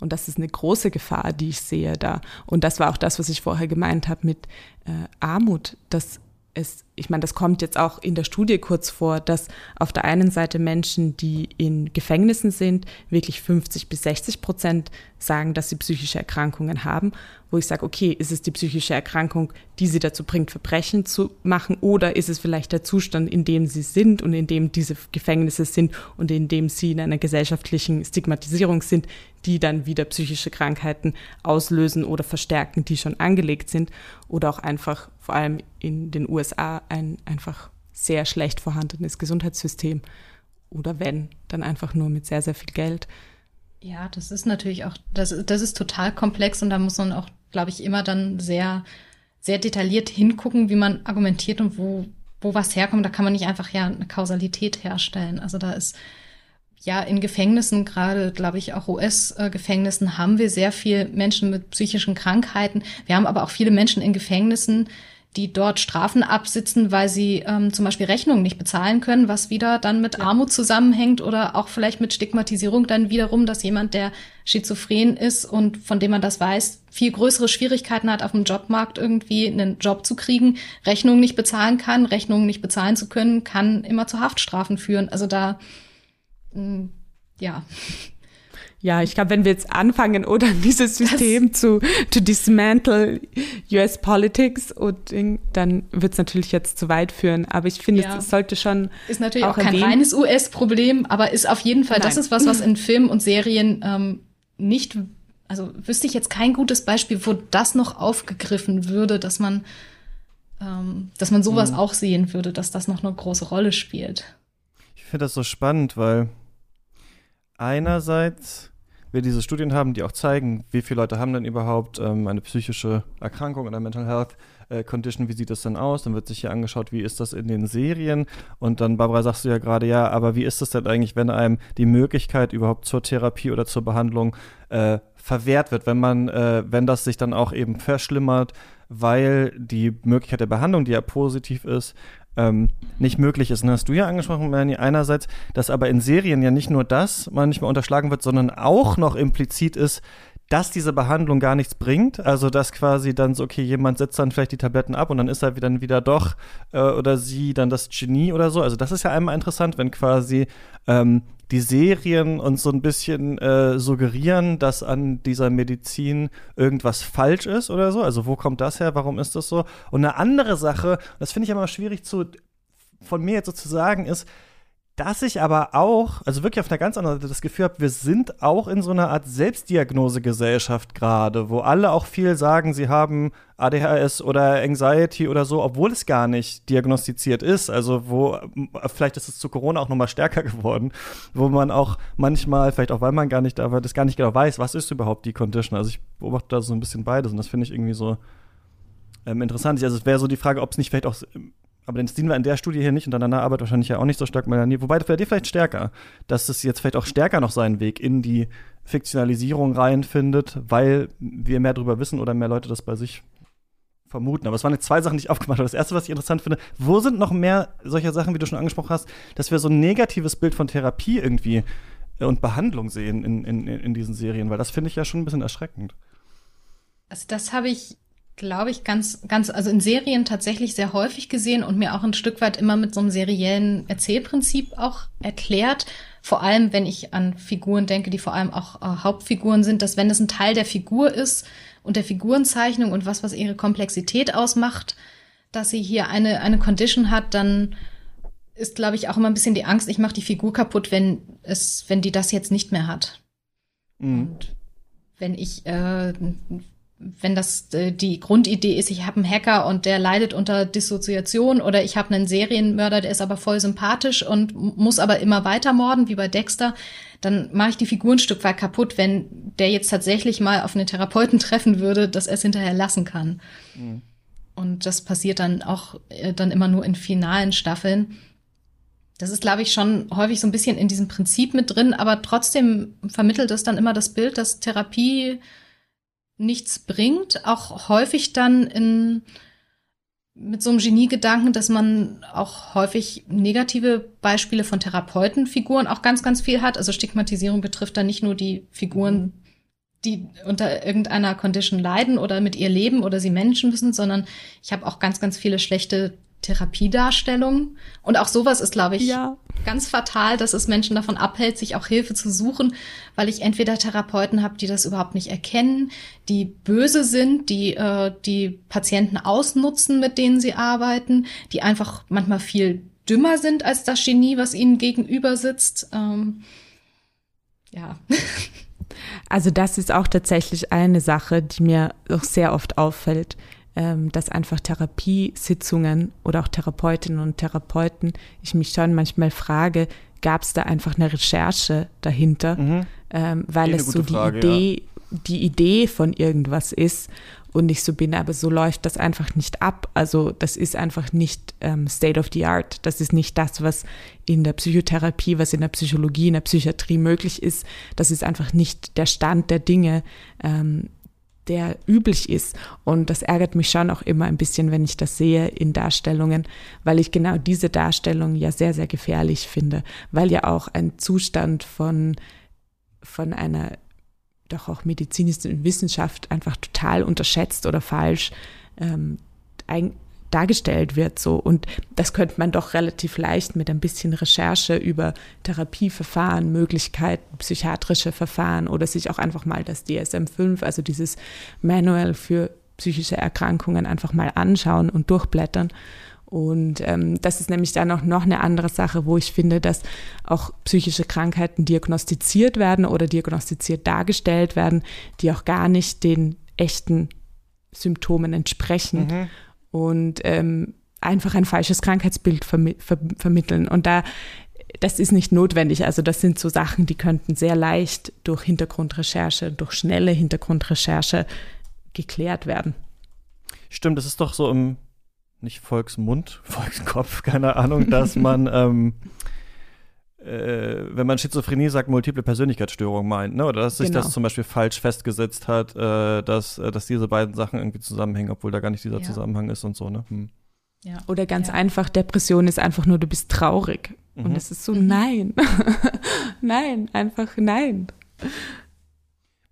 Und das ist eine große Gefahr, die ich sehe da. Und das war auch das, was ich vorher gemeint habe mit äh, Armut, dass es, ich meine, das kommt jetzt auch in der Studie kurz vor, dass auf der einen Seite Menschen, die in Gefängnissen sind, wirklich 50 bis 60 Prozent sagen, dass sie psychische Erkrankungen haben, wo ich sage, okay, ist es die psychische Erkrankung, die sie dazu bringt, Verbrechen zu machen, oder ist es vielleicht der Zustand, in dem sie sind und in dem diese Gefängnisse sind und in dem sie in einer gesellschaftlichen Stigmatisierung sind, die dann wieder psychische Krankheiten auslösen oder verstärken, die schon angelegt sind, oder auch einfach vor allem in den USA ein einfach sehr schlecht vorhandenes Gesundheitssystem oder wenn, dann einfach nur mit sehr, sehr viel Geld. Ja, das ist natürlich auch, das, das ist total komplex und da muss man auch, glaube ich, immer dann sehr, sehr detailliert hingucken, wie man argumentiert und wo, wo was herkommt. Da kann man nicht einfach ja eine Kausalität herstellen. Also da ist, ja, in Gefängnissen, gerade glaube ich auch US-Gefängnissen, haben wir sehr viel Menschen mit psychischen Krankheiten. Wir haben aber auch viele Menschen in Gefängnissen, die dort Strafen absitzen, weil sie ähm, zum Beispiel Rechnungen nicht bezahlen können, was wieder dann mit ja. Armut zusammenhängt oder auch vielleicht mit Stigmatisierung dann wiederum, dass jemand, der schizophren ist und von dem man das weiß, viel größere Schwierigkeiten hat, auf dem Jobmarkt irgendwie einen Job zu kriegen, Rechnungen nicht bezahlen kann, Rechnungen nicht bezahlen zu können, kann immer zu Haftstrafen führen. Also da, mh, mm, ja. Ja, ich glaube, wenn wir jetzt anfangen, oder dieses System das zu to dismantle US Politics und dann wird es natürlich jetzt zu weit führen. Aber ich finde, ja. es sollte schon ist natürlich auch, auch kein reines US-Problem, aber ist auf jeden Fall, Nein. das ist was, was in Filmen und Serien ähm, nicht, also wüsste ich jetzt kein gutes Beispiel, wo das noch aufgegriffen würde, dass man, ähm, dass man sowas mhm. auch sehen würde, dass das noch eine große Rolle spielt. Ich finde das so spannend, weil einerseits wir diese Studien haben, die auch zeigen, wie viele Leute haben denn überhaupt ähm, eine psychische Erkrankung oder Mental Health äh, Condition, wie sieht das denn aus? Dann wird sich hier angeschaut, wie ist das in den Serien? Und dann, Barbara, sagst du ja gerade, ja, aber wie ist das denn eigentlich, wenn einem die Möglichkeit überhaupt zur Therapie oder zur Behandlung äh, verwehrt wird, wenn man, äh, wenn das sich dann auch eben verschlimmert, weil die Möglichkeit der Behandlung, die ja positiv ist, ähm, nicht möglich ist. Und hast du ja angesprochen, Melanie, einerseits, dass aber in Serien ja nicht nur das manchmal unterschlagen wird, sondern auch noch implizit ist, dass diese Behandlung gar nichts bringt. Also dass quasi dann so, okay, jemand setzt dann vielleicht die Tabletten ab und dann ist er dann wieder doch äh, oder sie dann das Genie oder so. Also das ist ja einmal interessant, wenn quasi ähm, die Serien uns so ein bisschen äh, suggerieren, dass an dieser Medizin irgendwas falsch ist oder so. Also wo kommt das her? Warum ist das so? Und eine andere Sache, das finde ich immer schwierig zu von mir jetzt sozusagen ist, dass ich aber auch, also wirklich auf einer ganz anderen Seite das Gefühl habe, wir sind auch in so einer Art Selbstdiagnosegesellschaft gerade, wo alle auch viel sagen, sie haben ADHS oder Anxiety oder so, obwohl es gar nicht diagnostiziert ist. Also wo, vielleicht ist es zu Corona auch nochmal stärker geworden, wo man auch manchmal, vielleicht auch weil man gar nicht da war, das gar nicht genau weiß, was ist überhaupt die Condition. Also ich beobachte da so ein bisschen beides und das finde ich irgendwie so ähm, interessant. Also es wäre so die Frage, ob es nicht vielleicht auch aber den sehen wir in der Studie hier nicht und an deiner Arbeit wahrscheinlich ja auch nicht so stark, Melanie. Wobei bei dir vielleicht stärker, dass es jetzt vielleicht auch stärker noch seinen Weg in die Fiktionalisierung reinfindet, weil wir mehr darüber wissen oder mehr Leute das bei sich vermuten. Aber es waren jetzt zwei Sachen, die ich aufgemacht habe. Das erste, was ich interessant finde, wo sind noch mehr solcher Sachen, wie du schon angesprochen hast, dass wir so ein negatives Bild von Therapie irgendwie äh, und Behandlung sehen in, in, in diesen Serien, weil das finde ich ja schon ein bisschen erschreckend. Also das habe ich, glaube ich, ganz, ganz, also in Serien tatsächlich sehr häufig gesehen und mir auch ein Stück weit immer mit so einem seriellen Erzählprinzip auch erklärt. Vor allem, wenn ich an Figuren denke, die vor allem auch äh, Hauptfiguren sind, dass wenn es ein Teil der Figur ist und der Figurenzeichnung und was, was ihre Komplexität ausmacht, dass sie hier eine, eine Condition hat, dann ist, glaube ich, auch immer ein bisschen die Angst, ich mache die Figur kaputt, wenn es, wenn die das jetzt nicht mehr hat. Mhm. Und wenn ich äh, wenn das äh, die Grundidee ist, ich habe einen Hacker und der leidet unter Dissoziation oder ich habe einen Serienmörder, der ist aber voll sympathisch und muss aber immer weiter morden, wie bei Dexter, dann mache ich die Figur ein Stück weit kaputt, wenn der jetzt tatsächlich mal auf einen Therapeuten treffen würde, dass er es hinterher lassen kann. Mhm. Und das passiert dann auch äh, dann immer nur in finalen Staffeln. Das ist, glaube ich, schon häufig so ein bisschen in diesem Prinzip mit drin, aber trotzdem vermittelt es dann immer das Bild, dass Therapie nichts bringt, auch häufig dann in mit so einem Geniegedanken, dass man auch häufig negative Beispiele von Therapeutenfiguren auch ganz, ganz viel hat. Also Stigmatisierung betrifft dann nicht nur die Figuren, die unter irgendeiner Condition leiden oder mit ihr leben oder sie Menschen müssen, sondern ich habe auch ganz, ganz viele schlechte Therapiedarstellung. Und auch sowas ist, glaube ich, ja. ganz fatal, dass es Menschen davon abhält, sich auch Hilfe zu suchen, weil ich entweder Therapeuten habe, die das überhaupt nicht erkennen, die böse sind, die äh, die Patienten ausnutzen, mit denen sie arbeiten, die einfach manchmal viel dümmer sind als das Genie, was ihnen gegenüber sitzt. Ähm, ja. Also das ist auch tatsächlich eine Sache, die mir auch sehr oft auffällt dass einfach Therapiesitzungen oder auch Therapeutinnen und Therapeuten, ich mich schon manchmal frage, gab es da einfach eine Recherche dahinter, mhm. ähm, weil es so die Frage, Idee, ja. die Idee von irgendwas ist und ich so bin, aber so läuft das einfach nicht ab. Also das ist einfach nicht ähm, State of the Art. Das ist nicht das, was in der Psychotherapie, was in der Psychologie, in der Psychiatrie möglich ist. Das ist einfach nicht der Stand der Dinge. Ähm, der üblich ist. Und das ärgert mich schon auch immer ein bisschen, wenn ich das sehe in Darstellungen, weil ich genau diese Darstellung ja sehr, sehr gefährlich finde, weil ja auch ein Zustand von, von einer doch auch medizinischen Wissenschaft einfach total unterschätzt oder falsch ähm, dargestellt wird so und das könnte man doch relativ leicht mit ein bisschen Recherche über Therapieverfahren, Möglichkeiten, psychiatrische Verfahren oder sich auch einfach mal das DSM-5, also dieses Manual für psychische Erkrankungen einfach mal anschauen und durchblättern. Und ähm, das ist nämlich dann auch noch eine andere Sache, wo ich finde, dass auch psychische Krankheiten diagnostiziert werden oder diagnostiziert dargestellt werden, die auch gar nicht den echten Symptomen entsprechen. Mhm und ähm, einfach ein falsches Krankheitsbild vermi ver vermitteln. Und da, das ist nicht notwendig. Also das sind so Sachen, die könnten sehr leicht durch Hintergrundrecherche, durch schnelle Hintergrundrecherche geklärt werden. Stimmt, das ist doch so im, nicht Volksmund, Volkskopf, keine Ahnung, dass man ähm, äh, wenn man Schizophrenie sagt, multiple Persönlichkeitsstörung meint, ne? Oder dass sich genau. das zum Beispiel falsch festgesetzt hat, äh, dass, äh, dass diese beiden Sachen irgendwie zusammenhängen, obwohl da gar nicht dieser ja. Zusammenhang ist und so, ne? Hm. Ja. Oder ganz ja. einfach, Depression ist einfach nur, du bist traurig. Mhm. Und es ist so, mhm. nein. nein, einfach nein.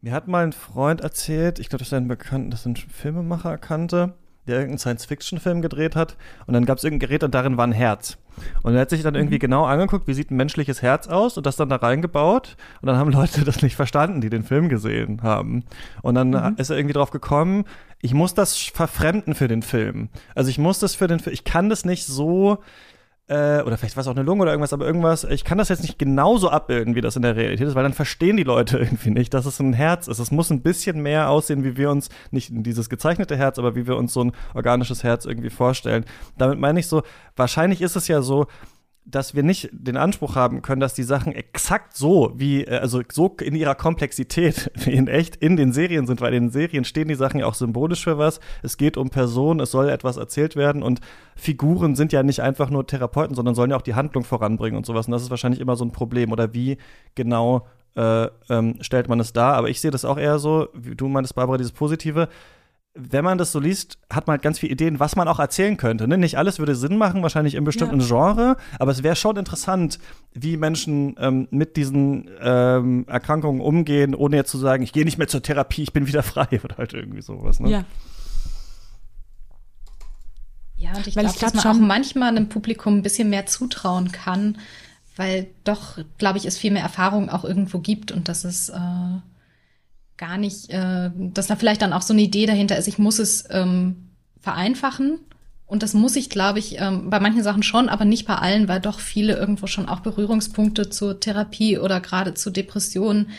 Mir hat mal ein Freund erzählt, ich glaube, das ist ein Bekannter, das ist ein Filmemacher kannte, der irgendeinen Science-Fiction-Film gedreht hat und dann gab es irgendein Gerät und darin war ein Herz. Und er hat sich dann irgendwie mhm. genau angeguckt, wie sieht ein menschliches Herz aus und das dann da reingebaut und dann haben Leute das nicht verstanden, die den Film gesehen haben. Und dann mhm. ist er irgendwie drauf gekommen, ich muss das verfremden für den Film. Also ich muss das für den Film, ich kann das nicht so äh, oder vielleicht war es auch eine Lunge oder irgendwas, aber irgendwas, ich kann das jetzt nicht genauso abbilden, wie das in der Realität ist, weil dann verstehen die Leute irgendwie nicht, dass es ein Herz ist. Es muss ein bisschen mehr aussehen, wie wir uns, nicht dieses gezeichnete Herz, aber wie wir uns so ein organisches Herz irgendwie vorstellen. Damit meine ich so, wahrscheinlich ist es ja so, dass wir nicht den Anspruch haben können, dass die Sachen exakt so wie, äh, also so in ihrer Komplexität wie in echt in den Serien sind, weil in den Serien stehen die Sachen ja auch symbolisch für was. Es geht um Personen, es soll etwas erzählt werden und Figuren sind ja nicht einfach nur Therapeuten, sondern sollen ja auch die Handlung voranbringen und sowas. Und das ist wahrscheinlich immer so ein Problem. Oder wie genau äh, ähm, stellt man es dar? Aber ich sehe das auch eher so, wie du meinst, Barbara, dieses Positive wenn man das so liest, hat man halt ganz viele Ideen, was man auch erzählen könnte. Ne? Nicht alles würde Sinn machen, wahrscheinlich im bestimmten ja. Genre, aber es wäre schon interessant, wie Menschen ähm, mit diesen ähm, Erkrankungen umgehen, ohne jetzt zu sagen, ich gehe nicht mehr zur Therapie, ich bin wieder frei oder halt irgendwie sowas. Ne? Ja. Ja, und ich glaube, glaub, dass man auch manchmal einem Publikum ein bisschen mehr zutrauen kann, weil doch, glaube ich, es viel mehr Erfahrung auch irgendwo gibt und dass es äh, gar nicht, äh, dass da vielleicht dann auch so eine Idee dahinter ist, ich muss es ähm, vereinfachen. Und das muss ich, glaube ich, ähm, bei manchen Sachen schon, aber nicht bei allen, weil doch viele irgendwo schon auch Berührungspunkte zur Therapie oder gerade zu Depressionen,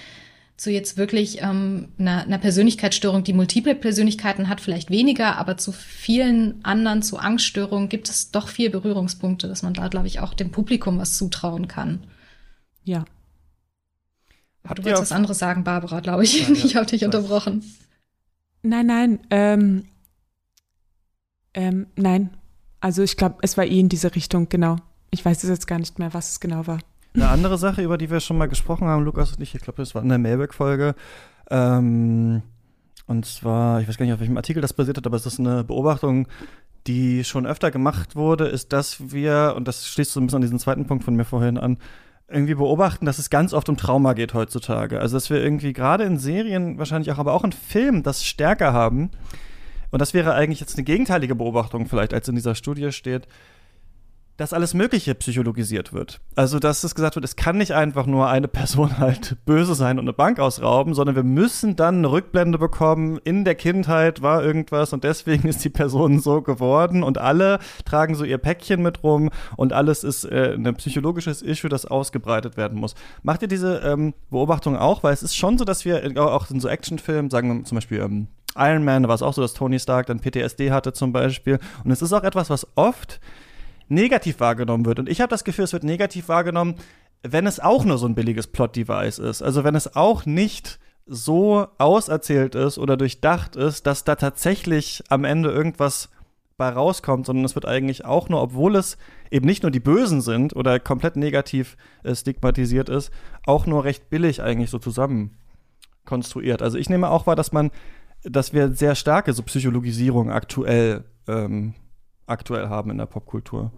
zu jetzt wirklich ähm, einer, einer Persönlichkeitsstörung, die multiple Persönlichkeiten hat, vielleicht weniger, aber zu vielen anderen, zu Angststörungen gibt es doch viel Berührungspunkte, dass man da, glaube ich, auch dem Publikum was zutrauen kann. Ja, Habt du wolltest was anderes sagen, Barbara, glaube ich. Ja, ja. Ich habe dich unterbrochen. Nein, nein. Ähm, ähm, nein. Also ich glaube, es war eh in diese Richtung, genau. Ich weiß jetzt gar nicht mehr, was es genau war. Eine andere Sache, über die wir schon mal gesprochen haben, Lukas und ich, ich glaube, das war in der Mailback-Folge. Ähm, und zwar, ich weiß gar nicht, auf welchem Artikel das basiert hat, aber es ist eine Beobachtung, die schon öfter gemacht wurde, ist, dass wir, und das schließt so ein bisschen an diesen zweiten Punkt von mir vorhin an, irgendwie beobachten, dass es ganz oft um Trauma geht heutzutage. Also dass wir irgendwie gerade in Serien wahrscheinlich auch, aber auch in Filmen das stärker haben. Und das wäre eigentlich jetzt eine gegenteilige Beobachtung vielleicht, als in dieser Studie steht, dass alles Mögliche psychologisiert wird. Also, dass es gesagt wird, es kann nicht einfach nur eine Person halt böse sein und eine Bank ausrauben, sondern wir müssen dann eine Rückblende bekommen. In der Kindheit war irgendwas und deswegen ist die Person so geworden und alle tragen so ihr Päckchen mit rum und alles ist äh, ein psychologisches Issue, das ausgebreitet werden muss. Macht ihr diese ähm, Beobachtung auch? Weil es ist schon so, dass wir auch in so Actionfilmen, sagen wir zum Beispiel ähm, Iron Man, da war es auch so, dass Tony Stark dann PTSD hatte zum Beispiel. Und es ist auch etwas, was oft negativ wahrgenommen wird. Und ich habe das Gefühl, es wird negativ wahrgenommen, wenn es auch nur so ein billiges Plot-Device ist. Also wenn es auch nicht so auserzählt ist oder durchdacht ist, dass da tatsächlich am Ende irgendwas bei rauskommt, sondern es wird eigentlich auch nur, obwohl es eben nicht nur die Bösen sind oder komplett negativ äh, stigmatisiert ist, auch nur recht billig eigentlich so zusammen konstruiert. Also ich nehme auch wahr, dass man, dass wir sehr starke so Psychologisierung aktuell ähm, aktuell haben in der Popkultur.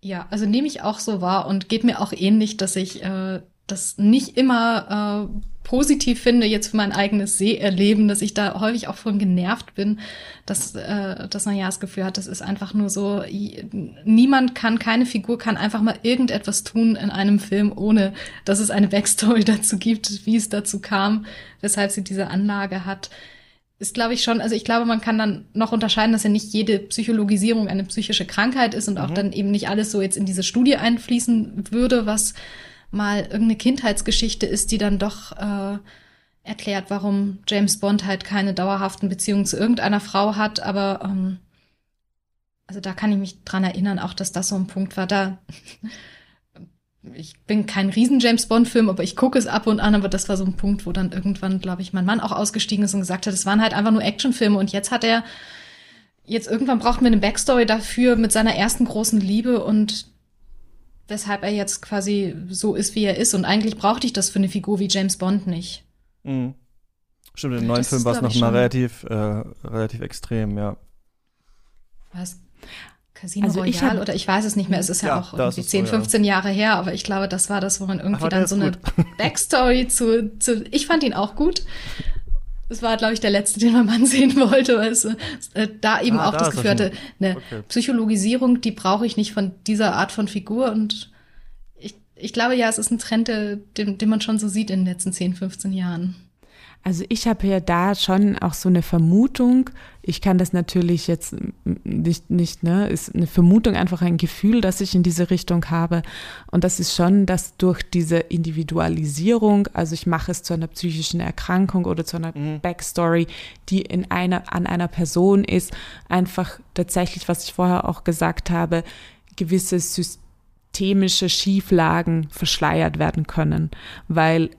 Ja, also nehme ich auch so wahr und geht mir auch ähnlich, dass ich äh, das nicht immer äh, positiv finde, jetzt für mein eigenes Seherleben, dass ich da häufig auch von genervt bin, dass, äh, dass man ja das Gefühl hat, das ist einfach nur so, niemand kann, keine Figur kann einfach mal irgendetwas tun in einem Film, ohne dass es eine Backstory dazu gibt, wie es dazu kam, weshalb sie diese Anlage hat ist, glaube ich, schon, also ich glaube, man kann dann noch unterscheiden, dass ja nicht jede Psychologisierung eine psychische Krankheit ist und mhm. auch dann eben nicht alles so jetzt in diese Studie einfließen würde, was mal irgendeine Kindheitsgeschichte ist, die dann doch äh, erklärt, warum James Bond halt keine dauerhaften Beziehungen zu irgendeiner Frau hat, aber ähm, also da kann ich mich dran erinnern, auch dass das so ein Punkt war. Da ich bin kein riesen James Bond Film, aber ich gucke es ab und an, aber das war so ein Punkt, wo dann irgendwann, glaube ich, mein Mann auch ausgestiegen ist und gesagt hat, es waren halt einfach nur Actionfilme und jetzt hat er jetzt irgendwann braucht mir eine Backstory dafür mit seiner ersten großen Liebe und weshalb er jetzt quasi so ist, wie er ist und eigentlich brauchte ich das für eine Figur wie James Bond nicht. Mhm. Stimmt, im neuen das Film war es noch mal relativ, äh, relativ extrem, ja. Was? Casino also Royale hab, oder ich weiß es nicht mehr, es ist ja, ja auch irgendwie 10, 15 so, ja. Jahre her, aber ich glaube, das war das, wo man irgendwie dann so eine Backstory zu, zu, ich fand ihn auch gut. Es war, glaube ich, der letzte, den mein Mann sehen wollte, weil es äh, da eben ah, auch da das Gefühl hatte, eine okay. Psychologisierung, die brauche ich nicht von dieser Art von Figur und ich, ich glaube ja, es ist ein Trend, den, den man schon so sieht in den letzten 10, 15 Jahren. Also ich habe ja da schon auch so eine Vermutung. Ich kann das natürlich jetzt nicht, nicht, ne, ist eine Vermutung, einfach ein Gefühl, das ich in diese Richtung habe. Und das ist schon, dass durch diese Individualisierung, also ich mache es zu einer psychischen Erkrankung oder zu einer mhm. Backstory, die in einer, an einer Person ist, einfach tatsächlich, was ich vorher auch gesagt habe, gewisse systemische Schieflagen verschleiert werden können, weil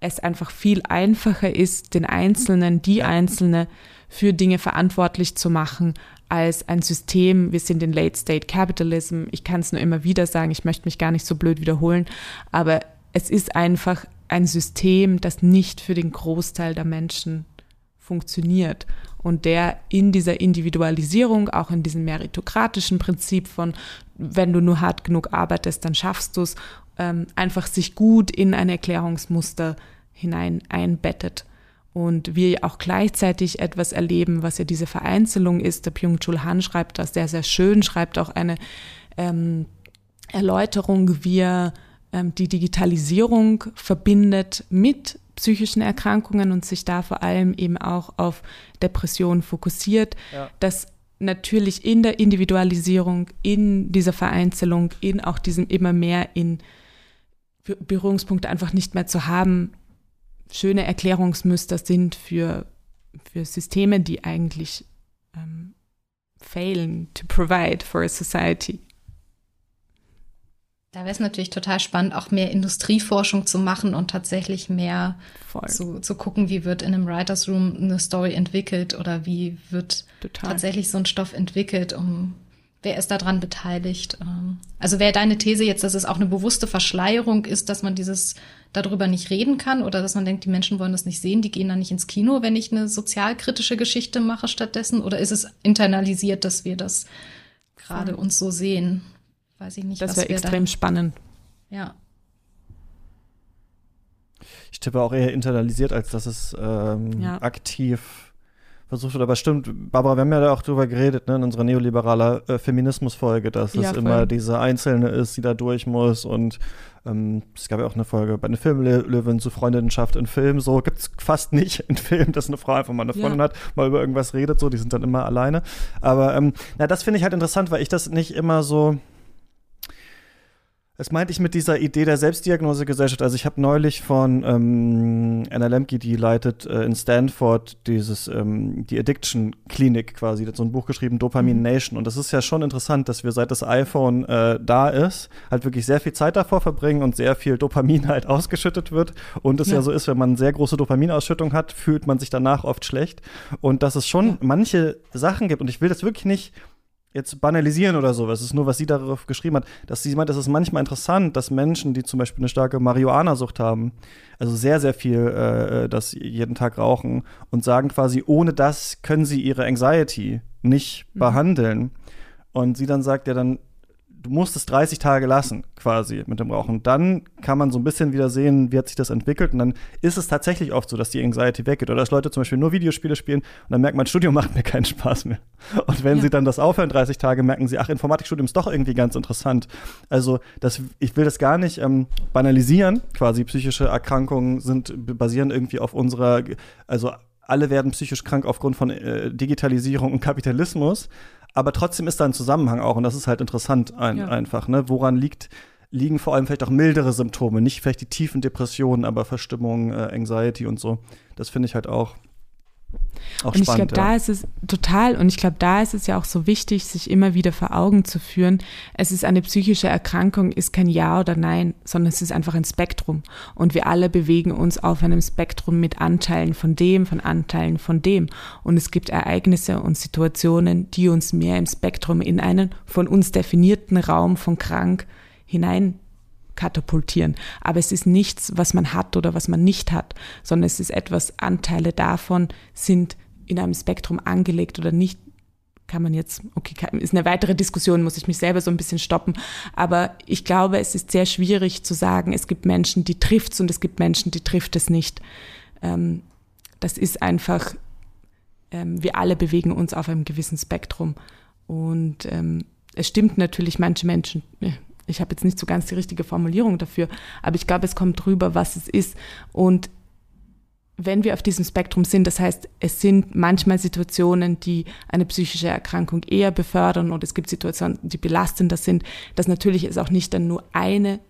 es einfach viel einfacher ist, den Einzelnen, die Einzelne für Dinge verantwortlich zu machen, als ein System, wir sind in Late State Capitalism, ich kann es nur immer wieder sagen, ich möchte mich gar nicht so blöd wiederholen, aber es ist einfach ein System, das nicht für den Großteil der Menschen funktioniert. und der in dieser Individualisierung, auch in diesem meritokratischen Prinzip von, wenn du nur hart genug arbeitest, dann schaffst du es, ähm, einfach sich gut in ein Erklärungsmuster hinein einbettet. Und wir auch gleichzeitig etwas erleben, was ja diese Vereinzelung ist. Der Byung-Chul Han schreibt das sehr, sehr schön, schreibt auch eine ähm, Erläuterung, wie er ähm, die Digitalisierung verbindet mit psychischen Erkrankungen und sich da vor allem eben auch auf Depressionen fokussiert, ja. dass natürlich in der Individualisierung, in dieser Vereinzelung, in auch diesem immer mehr in Berührungspunkte einfach nicht mehr zu haben, schöne Erklärungsmuster sind für, für Systeme, die eigentlich ähm, failen to provide for a society. Da wäre es natürlich total spannend, auch mehr Industrieforschung zu machen und tatsächlich mehr zu, zu gucken, wie wird in einem Writers Room eine Story entwickelt oder wie wird total. tatsächlich so ein Stoff entwickelt, um wer ist daran beteiligt. Ähm. Also wäre deine These jetzt, dass es auch eine bewusste Verschleierung ist, dass man dieses darüber nicht reden kann oder dass man denkt, die Menschen wollen das nicht sehen, die gehen dann nicht ins Kino, wenn ich eine sozialkritische Geschichte mache stattdessen? Oder ist es internalisiert, dass wir das gerade uns so sehen? weiß ich nicht. Das wäre extrem da spannend. Ja. Ich tippe auch eher internalisiert, als dass es ähm, ja. aktiv versucht wird. Aber stimmt, Barbara, wir haben ja da auch drüber geredet, ne, in unserer neoliberaler äh, Feminismus-Folge, dass ja, es voll. immer diese Einzelne ist, die da durch muss. Und ähm, es gab ja auch eine Folge bei einer Filmlöwin zu Freundinnenschaft in Film. So gibt es fast nicht in Film, dass eine Frau einfach mal eine Freundin ja. hat, mal über irgendwas redet. So, die sind dann immer alleine. Aber ähm, na, das finde ich halt interessant, weil ich das nicht immer so das meinte ich mit dieser Idee der Selbstdiagnosegesellschaft. Also ich habe neulich von ähm, Anna Lemke, die leitet äh, in Stanford dieses ähm, die Addiction Klinik quasi, hat so ein Buch geschrieben, Dopamin mhm. Nation. Und das ist ja schon interessant, dass wir seit das iPhone äh, da ist, halt wirklich sehr viel Zeit davor verbringen und sehr viel Dopamin halt ausgeschüttet wird. Und es ja. ja so ist, wenn man sehr große Dopaminausschüttung hat, fühlt man sich danach oft schlecht. Und dass es schon ja. manche Sachen gibt. Und ich will das wirklich nicht jetzt banalisieren oder sowas. Es ist nur, was sie darauf geschrieben hat, dass sie meint, es ist manchmal interessant, dass Menschen, die zum Beispiel eine starke Marihuana-Sucht haben, also sehr, sehr viel äh, äh, das jeden Tag rauchen und sagen quasi, ohne das können sie ihre Anxiety nicht mhm. behandeln. Und sie dann sagt ja dann, du musst es 30 Tage lassen, quasi mit dem Rauchen. Dann kann man so ein bisschen wieder sehen, wie hat sich das entwickelt. Und dann ist es tatsächlich oft so, dass die Anxiety weggeht. Oder dass Leute zum Beispiel nur Videospiele spielen und dann merkt man, Studium macht mir keinen Spaß mehr. Und wenn ja. sie dann das aufhören, 30 Tage, merken sie, ach, Informatikstudium ist doch irgendwie ganz interessant. Also, das, ich will das gar nicht ähm, banalisieren. Quasi psychische Erkrankungen sind, basieren irgendwie auf unserer, also alle werden psychisch krank aufgrund von äh, Digitalisierung und Kapitalismus aber trotzdem ist da ein Zusammenhang auch und das ist halt interessant ein, ja. einfach, ne? Woran liegt, liegen vor allem vielleicht auch mildere Symptome, nicht vielleicht die tiefen Depressionen, aber Verstimmung, äh, Anxiety und so. Das finde ich halt auch auch und ich glaube, ja. da ist es total, und ich glaube, da ist es ja auch so wichtig, sich immer wieder vor Augen zu führen, es ist eine psychische Erkrankung, ist kein Ja oder Nein, sondern es ist einfach ein Spektrum. Und wir alle bewegen uns auf einem Spektrum mit Anteilen von dem, von Anteilen von dem. Und es gibt Ereignisse und Situationen, die uns mehr im Spektrum in einen von uns definierten Raum von krank hinein katapultieren. Aber es ist nichts, was man hat oder was man nicht hat, sondern es ist etwas, Anteile davon sind in einem Spektrum angelegt oder nicht. Kann man jetzt, okay, ist eine weitere Diskussion, muss ich mich selber so ein bisschen stoppen. Aber ich glaube, es ist sehr schwierig zu sagen, es gibt Menschen, die trifft es und es gibt Menschen, die trifft es nicht. Ähm, das ist einfach, ähm, wir alle bewegen uns auf einem gewissen Spektrum. Und ähm, es stimmt natürlich, manche Menschen, ich habe jetzt nicht so ganz die richtige Formulierung dafür, aber ich glaube, es kommt drüber, was es ist. Und wenn wir auf diesem Spektrum sind, das heißt, es sind manchmal Situationen, die eine psychische Erkrankung eher befördern und es gibt Situationen, die belastender sind, dass natürlich es auch nicht dann nur eine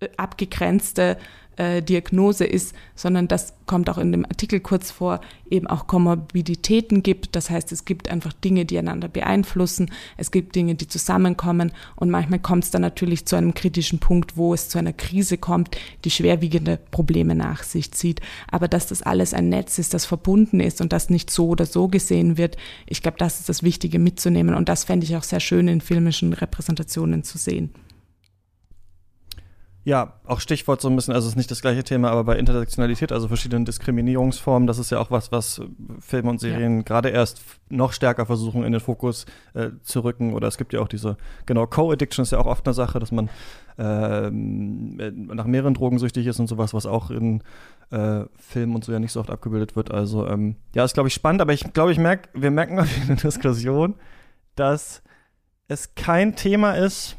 äh, abgegrenzte äh, Diagnose ist, sondern das kommt auch in dem Artikel kurz vor, eben auch Komorbiditäten gibt. Das heißt, es gibt einfach Dinge, die einander beeinflussen. Es gibt Dinge, die zusammenkommen. Und manchmal kommt es dann natürlich zu einem kritischen Punkt, wo es zu einer Krise kommt, die schwerwiegende Probleme nach sich zieht. Aber dass das alles ein Netz ist, das verbunden ist und das nicht so oder so gesehen wird, ich glaube, das ist das Wichtige mitzunehmen. Und das fände ich auch sehr schön in filmischen Repräsentationen zu sehen. Ja, auch Stichwort so ein bisschen, also es ist nicht das gleiche Thema, aber bei Intersektionalität, also verschiedenen Diskriminierungsformen, das ist ja auch was, was Filme und Serien ja. gerade erst noch stärker versuchen in den Fokus äh, zu rücken. Oder es gibt ja auch diese, genau, Co-Addiction ist ja auch oft eine Sache, dass man äh, nach mehreren Drogen süchtig ist und sowas, was auch in äh, Filmen und so ja nicht so oft abgebildet wird. Also ähm, ja, ist glaube ich spannend, aber ich glaube, ich merke, wir merken in der Diskussion, dass es kein Thema ist,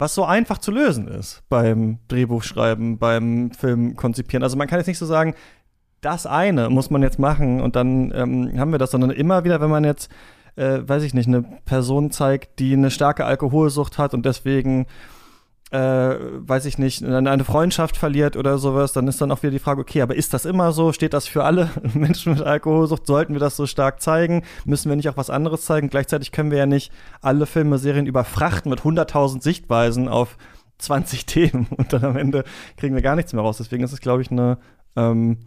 was so einfach zu lösen ist beim Drehbuchschreiben, beim Film konzipieren. Also man kann jetzt nicht so sagen, das eine muss man jetzt machen und dann ähm, haben wir das, sondern immer wieder, wenn man jetzt, äh, weiß ich nicht, eine Person zeigt, die eine starke Alkoholsucht hat und deswegen äh, weiß ich nicht, eine Freundschaft verliert oder sowas, dann ist dann auch wieder die Frage, okay, aber ist das immer so? Steht das für alle Menschen mit Alkoholsucht? Sollten wir das so stark zeigen? Müssen wir nicht auch was anderes zeigen? Gleichzeitig können wir ja nicht alle Filme, Serien überfrachten mit 100.000 Sichtweisen auf 20 Themen und dann am Ende kriegen wir gar nichts mehr raus. Deswegen ist es, glaube ich, eine, ähm,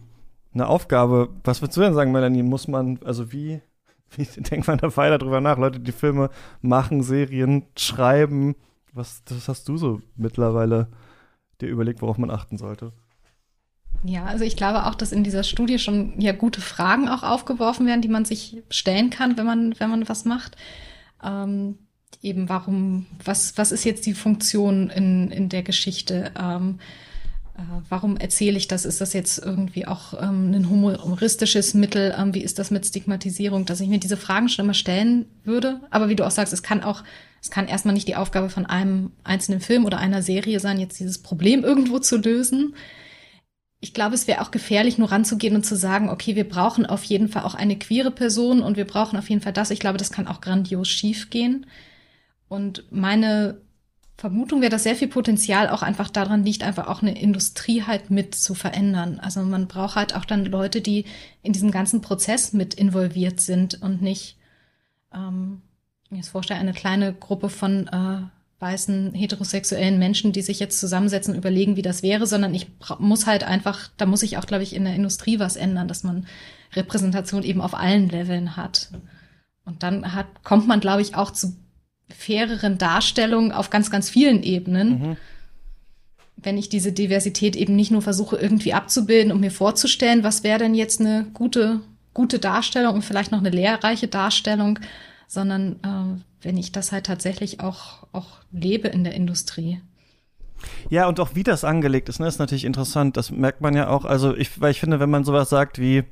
eine Aufgabe. Was würdest du denn sagen, Melanie? Muss man, also wie, wie denkt man da weiter drüber nach? Leute, die Filme machen, Serien schreiben, was, was hast du so mittlerweile dir überlegt, worauf man achten sollte? Ja, also ich glaube auch, dass in dieser Studie schon ja gute Fragen auch aufgeworfen werden, die man sich stellen kann, wenn man, wenn man was macht. Ähm, eben warum, was, was ist jetzt die Funktion in, in der Geschichte? Ähm, äh, warum erzähle ich das? Ist das jetzt irgendwie auch ähm, ein humoristisches Mittel? Ähm, wie ist das mit Stigmatisierung? Dass ich mir diese Fragen schon immer stellen würde. Aber wie du auch sagst, es kann auch es kann erstmal nicht die Aufgabe von einem einzelnen Film oder einer Serie sein, jetzt dieses Problem irgendwo zu lösen. Ich glaube, es wäre auch gefährlich, nur ranzugehen und zu sagen, okay, wir brauchen auf jeden Fall auch eine queere Person und wir brauchen auf jeden Fall das. Ich glaube, das kann auch grandios schiefgehen. Und meine Vermutung wäre, dass sehr viel Potenzial auch einfach daran liegt, einfach auch eine Industrie halt mit zu verändern. Also man braucht halt auch dann Leute, die in diesem ganzen Prozess mit involviert sind und nicht ähm, mir jetzt vorstelle, eine kleine Gruppe von äh, weißen heterosexuellen Menschen, die sich jetzt zusammensetzen und überlegen, wie das wäre, sondern ich muss halt einfach, da muss ich auch, glaube ich, in der Industrie was ändern, dass man Repräsentation eben auf allen Leveln hat. Und dann hat, kommt man, glaube ich, auch zu faireren Darstellungen auf ganz, ganz vielen Ebenen. Mhm. Wenn ich diese Diversität eben nicht nur versuche, irgendwie abzubilden und mir vorzustellen, was wäre denn jetzt eine gute, gute Darstellung und vielleicht noch eine lehrreiche Darstellung, sondern äh, wenn ich das halt tatsächlich auch, auch lebe in der Industrie. Ja, und auch wie das angelegt ist, ne, ist natürlich interessant. Das merkt man ja auch. Also, ich, weil ich finde, wenn man sowas sagt wie,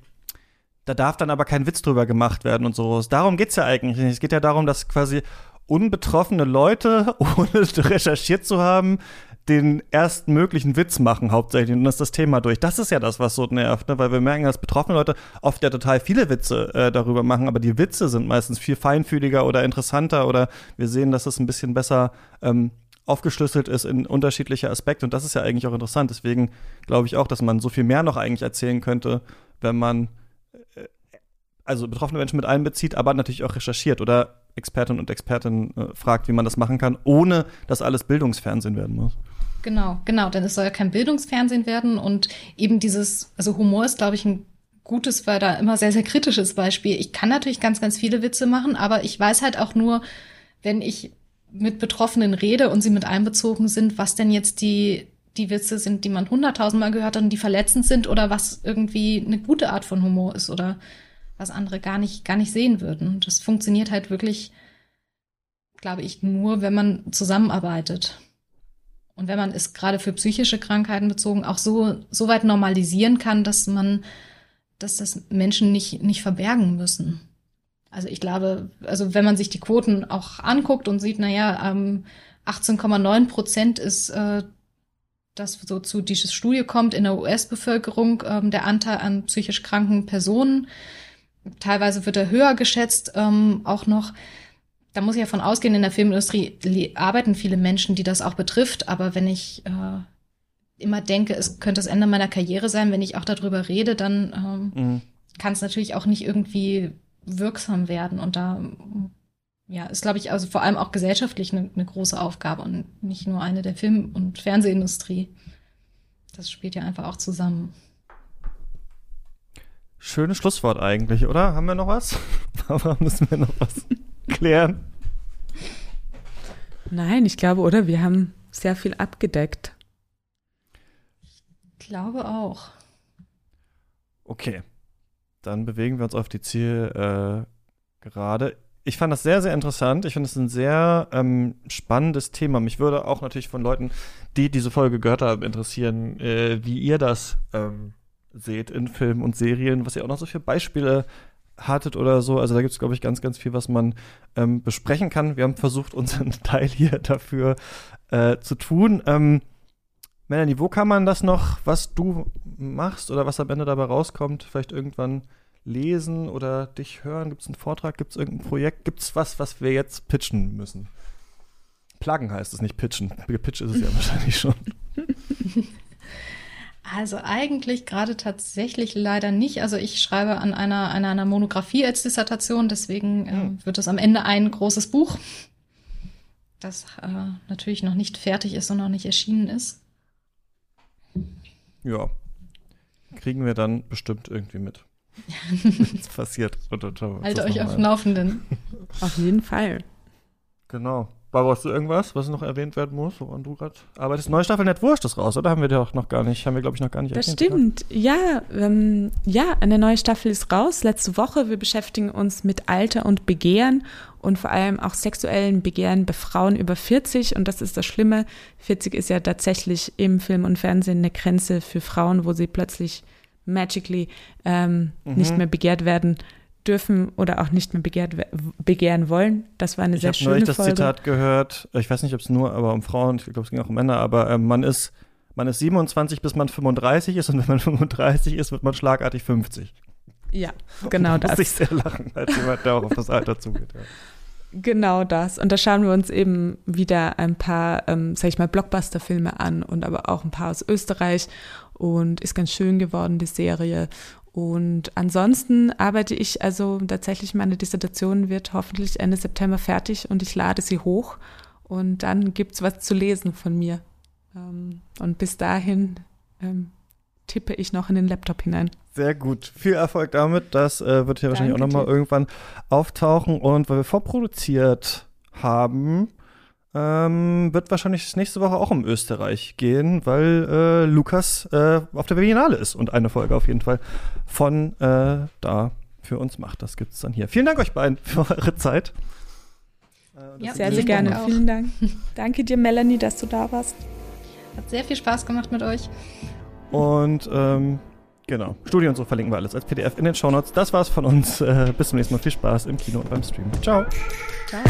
da darf dann aber kein Witz drüber gemacht werden und sowas. Darum geht's ja eigentlich nicht. Es geht ja darum, dass quasi unbetroffene Leute, ohne recherchiert zu haben, den ersten möglichen Witz machen hauptsächlich und das ist das Thema durch. Das ist ja das, was so nervt, ne? weil wir merken, dass betroffene Leute oft ja total viele Witze äh, darüber machen, aber die Witze sind meistens viel feinfühliger oder interessanter oder wir sehen, dass es ein bisschen besser ähm, aufgeschlüsselt ist in unterschiedliche Aspekte und das ist ja eigentlich auch interessant. Deswegen glaube ich auch, dass man so viel mehr noch eigentlich erzählen könnte, wenn man äh, also betroffene Menschen mit einbezieht, aber natürlich auch recherchiert oder Expertinnen und Experten äh, fragt, wie man das machen kann, ohne dass alles Bildungsfernsehen werden muss. Genau, genau, denn es soll ja kein Bildungsfernsehen werden und eben dieses, also Humor ist, glaube ich, ein gutes, weil da immer sehr, sehr kritisches Beispiel. Ich kann natürlich ganz, ganz viele Witze machen, aber ich weiß halt auch nur, wenn ich mit Betroffenen rede und sie mit einbezogen sind, was denn jetzt die, die Witze sind, die man hunderttausendmal gehört hat und die verletzend sind oder was irgendwie eine gute Art von Humor ist oder was andere gar nicht, gar nicht sehen würden. Das funktioniert halt wirklich, glaube ich, nur, wenn man zusammenarbeitet. Und wenn man es gerade für psychische Krankheiten bezogen auch so, so weit normalisieren kann, dass man, dass das Menschen nicht, nicht verbergen müssen. Also ich glaube, also wenn man sich die Quoten auch anguckt und sieht, naja, ähm, 18,9 Prozent ist äh, das so zu dieses Studie kommt in der US-Bevölkerung ähm, der Anteil an psychisch kranken Personen. Teilweise wird er höher geschätzt, ähm, auch noch da muss ich ja von ausgehen, in der Filmindustrie arbeiten viele Menschen, die das auch betrifft. Aber wenn ich äh, immer denke, es könnte das Ende meiner Karriere sein, wenn ich auch darüber rede, dann ähm, mhm. kann es natürlich auch nicht irgendwie wirksam werden. Und da ja, ist, glaube ich, also vor allem auch gesellschaftlich eine, eine große Aufgabe und nicht nur eine der Film- und Fernsehindustrie. Das spielt ja einfach auch zusammen. Schönes Schlusswort eigentlich, oder? Haben wir noch was? Aber müssen wir noch was? klären? Nein, ich glaube, oder? Wir haben sehr viel abgedeckt. glaube auch. Okay. Dann bewegen wir uns auf die Zielgerade. Äh, ich fand das sehr, sehr interessant. Ich finde es ein sehr ähm, spannendes Thema. Mich würde auch natürlich von Leuten, die diese Folge gehört haben, interessieren, äh, wie ihr das ähm, seht in Filmen und Serien, was ihr auch noch so für Beispiele hattet oder so. Also da gibt es, glaube ich, ganz, ganz viel, was man ähm, besprechen kann. Wir haben versucht, unseren Teil hier dafür äh, zu tun. Ähm, Melanie, wo kann man das noch, was du machst oder was am Ende dabei rauskommt, vielleicht irgendwann lesen oder dich hören? Gibt es einen Vortrag? Gibt es irgendein Projekt? Gibt es was, was wir jetzt pitchen müssen? Pluggen heißt es nicht pitchen. Pitch ist es ja wahrscheinlich schon. Also eigentlich gerade tatsächlich leider nicht. Also ich schreibe an einer, an einer Monographie als Dissertation, deswegen äh, hm. wird es am Ende ein großes Buch, das äh, natürlich noch nicht fertig ist und noch nicht erschienen ist. Ja, kriegen wir dann bestimmt irgendwie mit. Was passiert. Haltet euch auf dem Laufenden. Auf jeden Fall. Genau. Barbara, hast du irgendwas, was noch erwähnt werden muss, woran du gerade arbeitest? Neue Staffel Net Wurscht ist raus, oder? Haben wir doch noch gar nicht, haben wir, glaube ich, noch gar nicht Das erwähnt, stimmt. Oder? Ja, ähm, ja, eine neue Staffel ist raus. Letzte Woche. Wir beschäftigen uns mit Alter und Begehren und vor allem auch sexuellen Begehren bei Frauen über 40. Und das ist das Schlimme. 40 ist ja tatsächlich im Film und Fernsehen eine Grenze für Frauen, wo sie plötzlich magically ähm, mhm. nicht mehr begehrt werden dürfen oder auch nicht mehr begehrt, begehren wollen. Das war eine ich sehr schöne Folge. Ich habe neulich das Zitat gehört, ich weiß nicht, ob es nur aber um Frauen, ich glaube, es ging auch um Männer, aber äh, man ist man ist 27 bis man 35 ist und wenn man 35 ist, wird man schlagartig 50. Ja, genau da das. Muss ich sehr lachen, als jemand, der auch auf das Alter zugeht. Ja. Genau das. Und da schauen wir uns eben wieder ein paar, ähm, sag ich mal, Blockbuster-Filme an und aber auch ein paar aus Österreich. Und ist ganz schön geworden, die Serie. Und ansonsten arbeite ich also tatsächlich, meine Dissertation wird hoffentlich Ende September fertig und ich lade sie hoch und dann gibt es was zu lesen von mir. Ähm, und bis dahin ähm, tippe ich noch in den Laptop hinein. Sehr gut. Viel Erfolg damit. Das äh, wird hier wahrscheinlich auch nochmal irgendwann auftauchen. Und weil wir vorproduziert haben, ähm, wird wahrscheinlich nächste Woche auch um Österreich gehen, weil äh, Lukas äh, auf der Berlinale ist und eine Folge auf jeden Fall von äh, da für uns macht. Das gibt es dann hier. Vielen Dank euch beiden für eure Zeit. Äh, ja, sehr, sehr gerne. Auch. Vielen Dank. Danke dir, Melanie, dass du da warst. Hat sehr viel Spaß gemacht mit euch. Und ähm, genau, Studio und so verlinken wir alles als PDF in den Shownotes. Das war's von uns. Äh, bis zum nächsten Mal. Viel Spaß im Kino und beim Stream. Ciao. Ciao.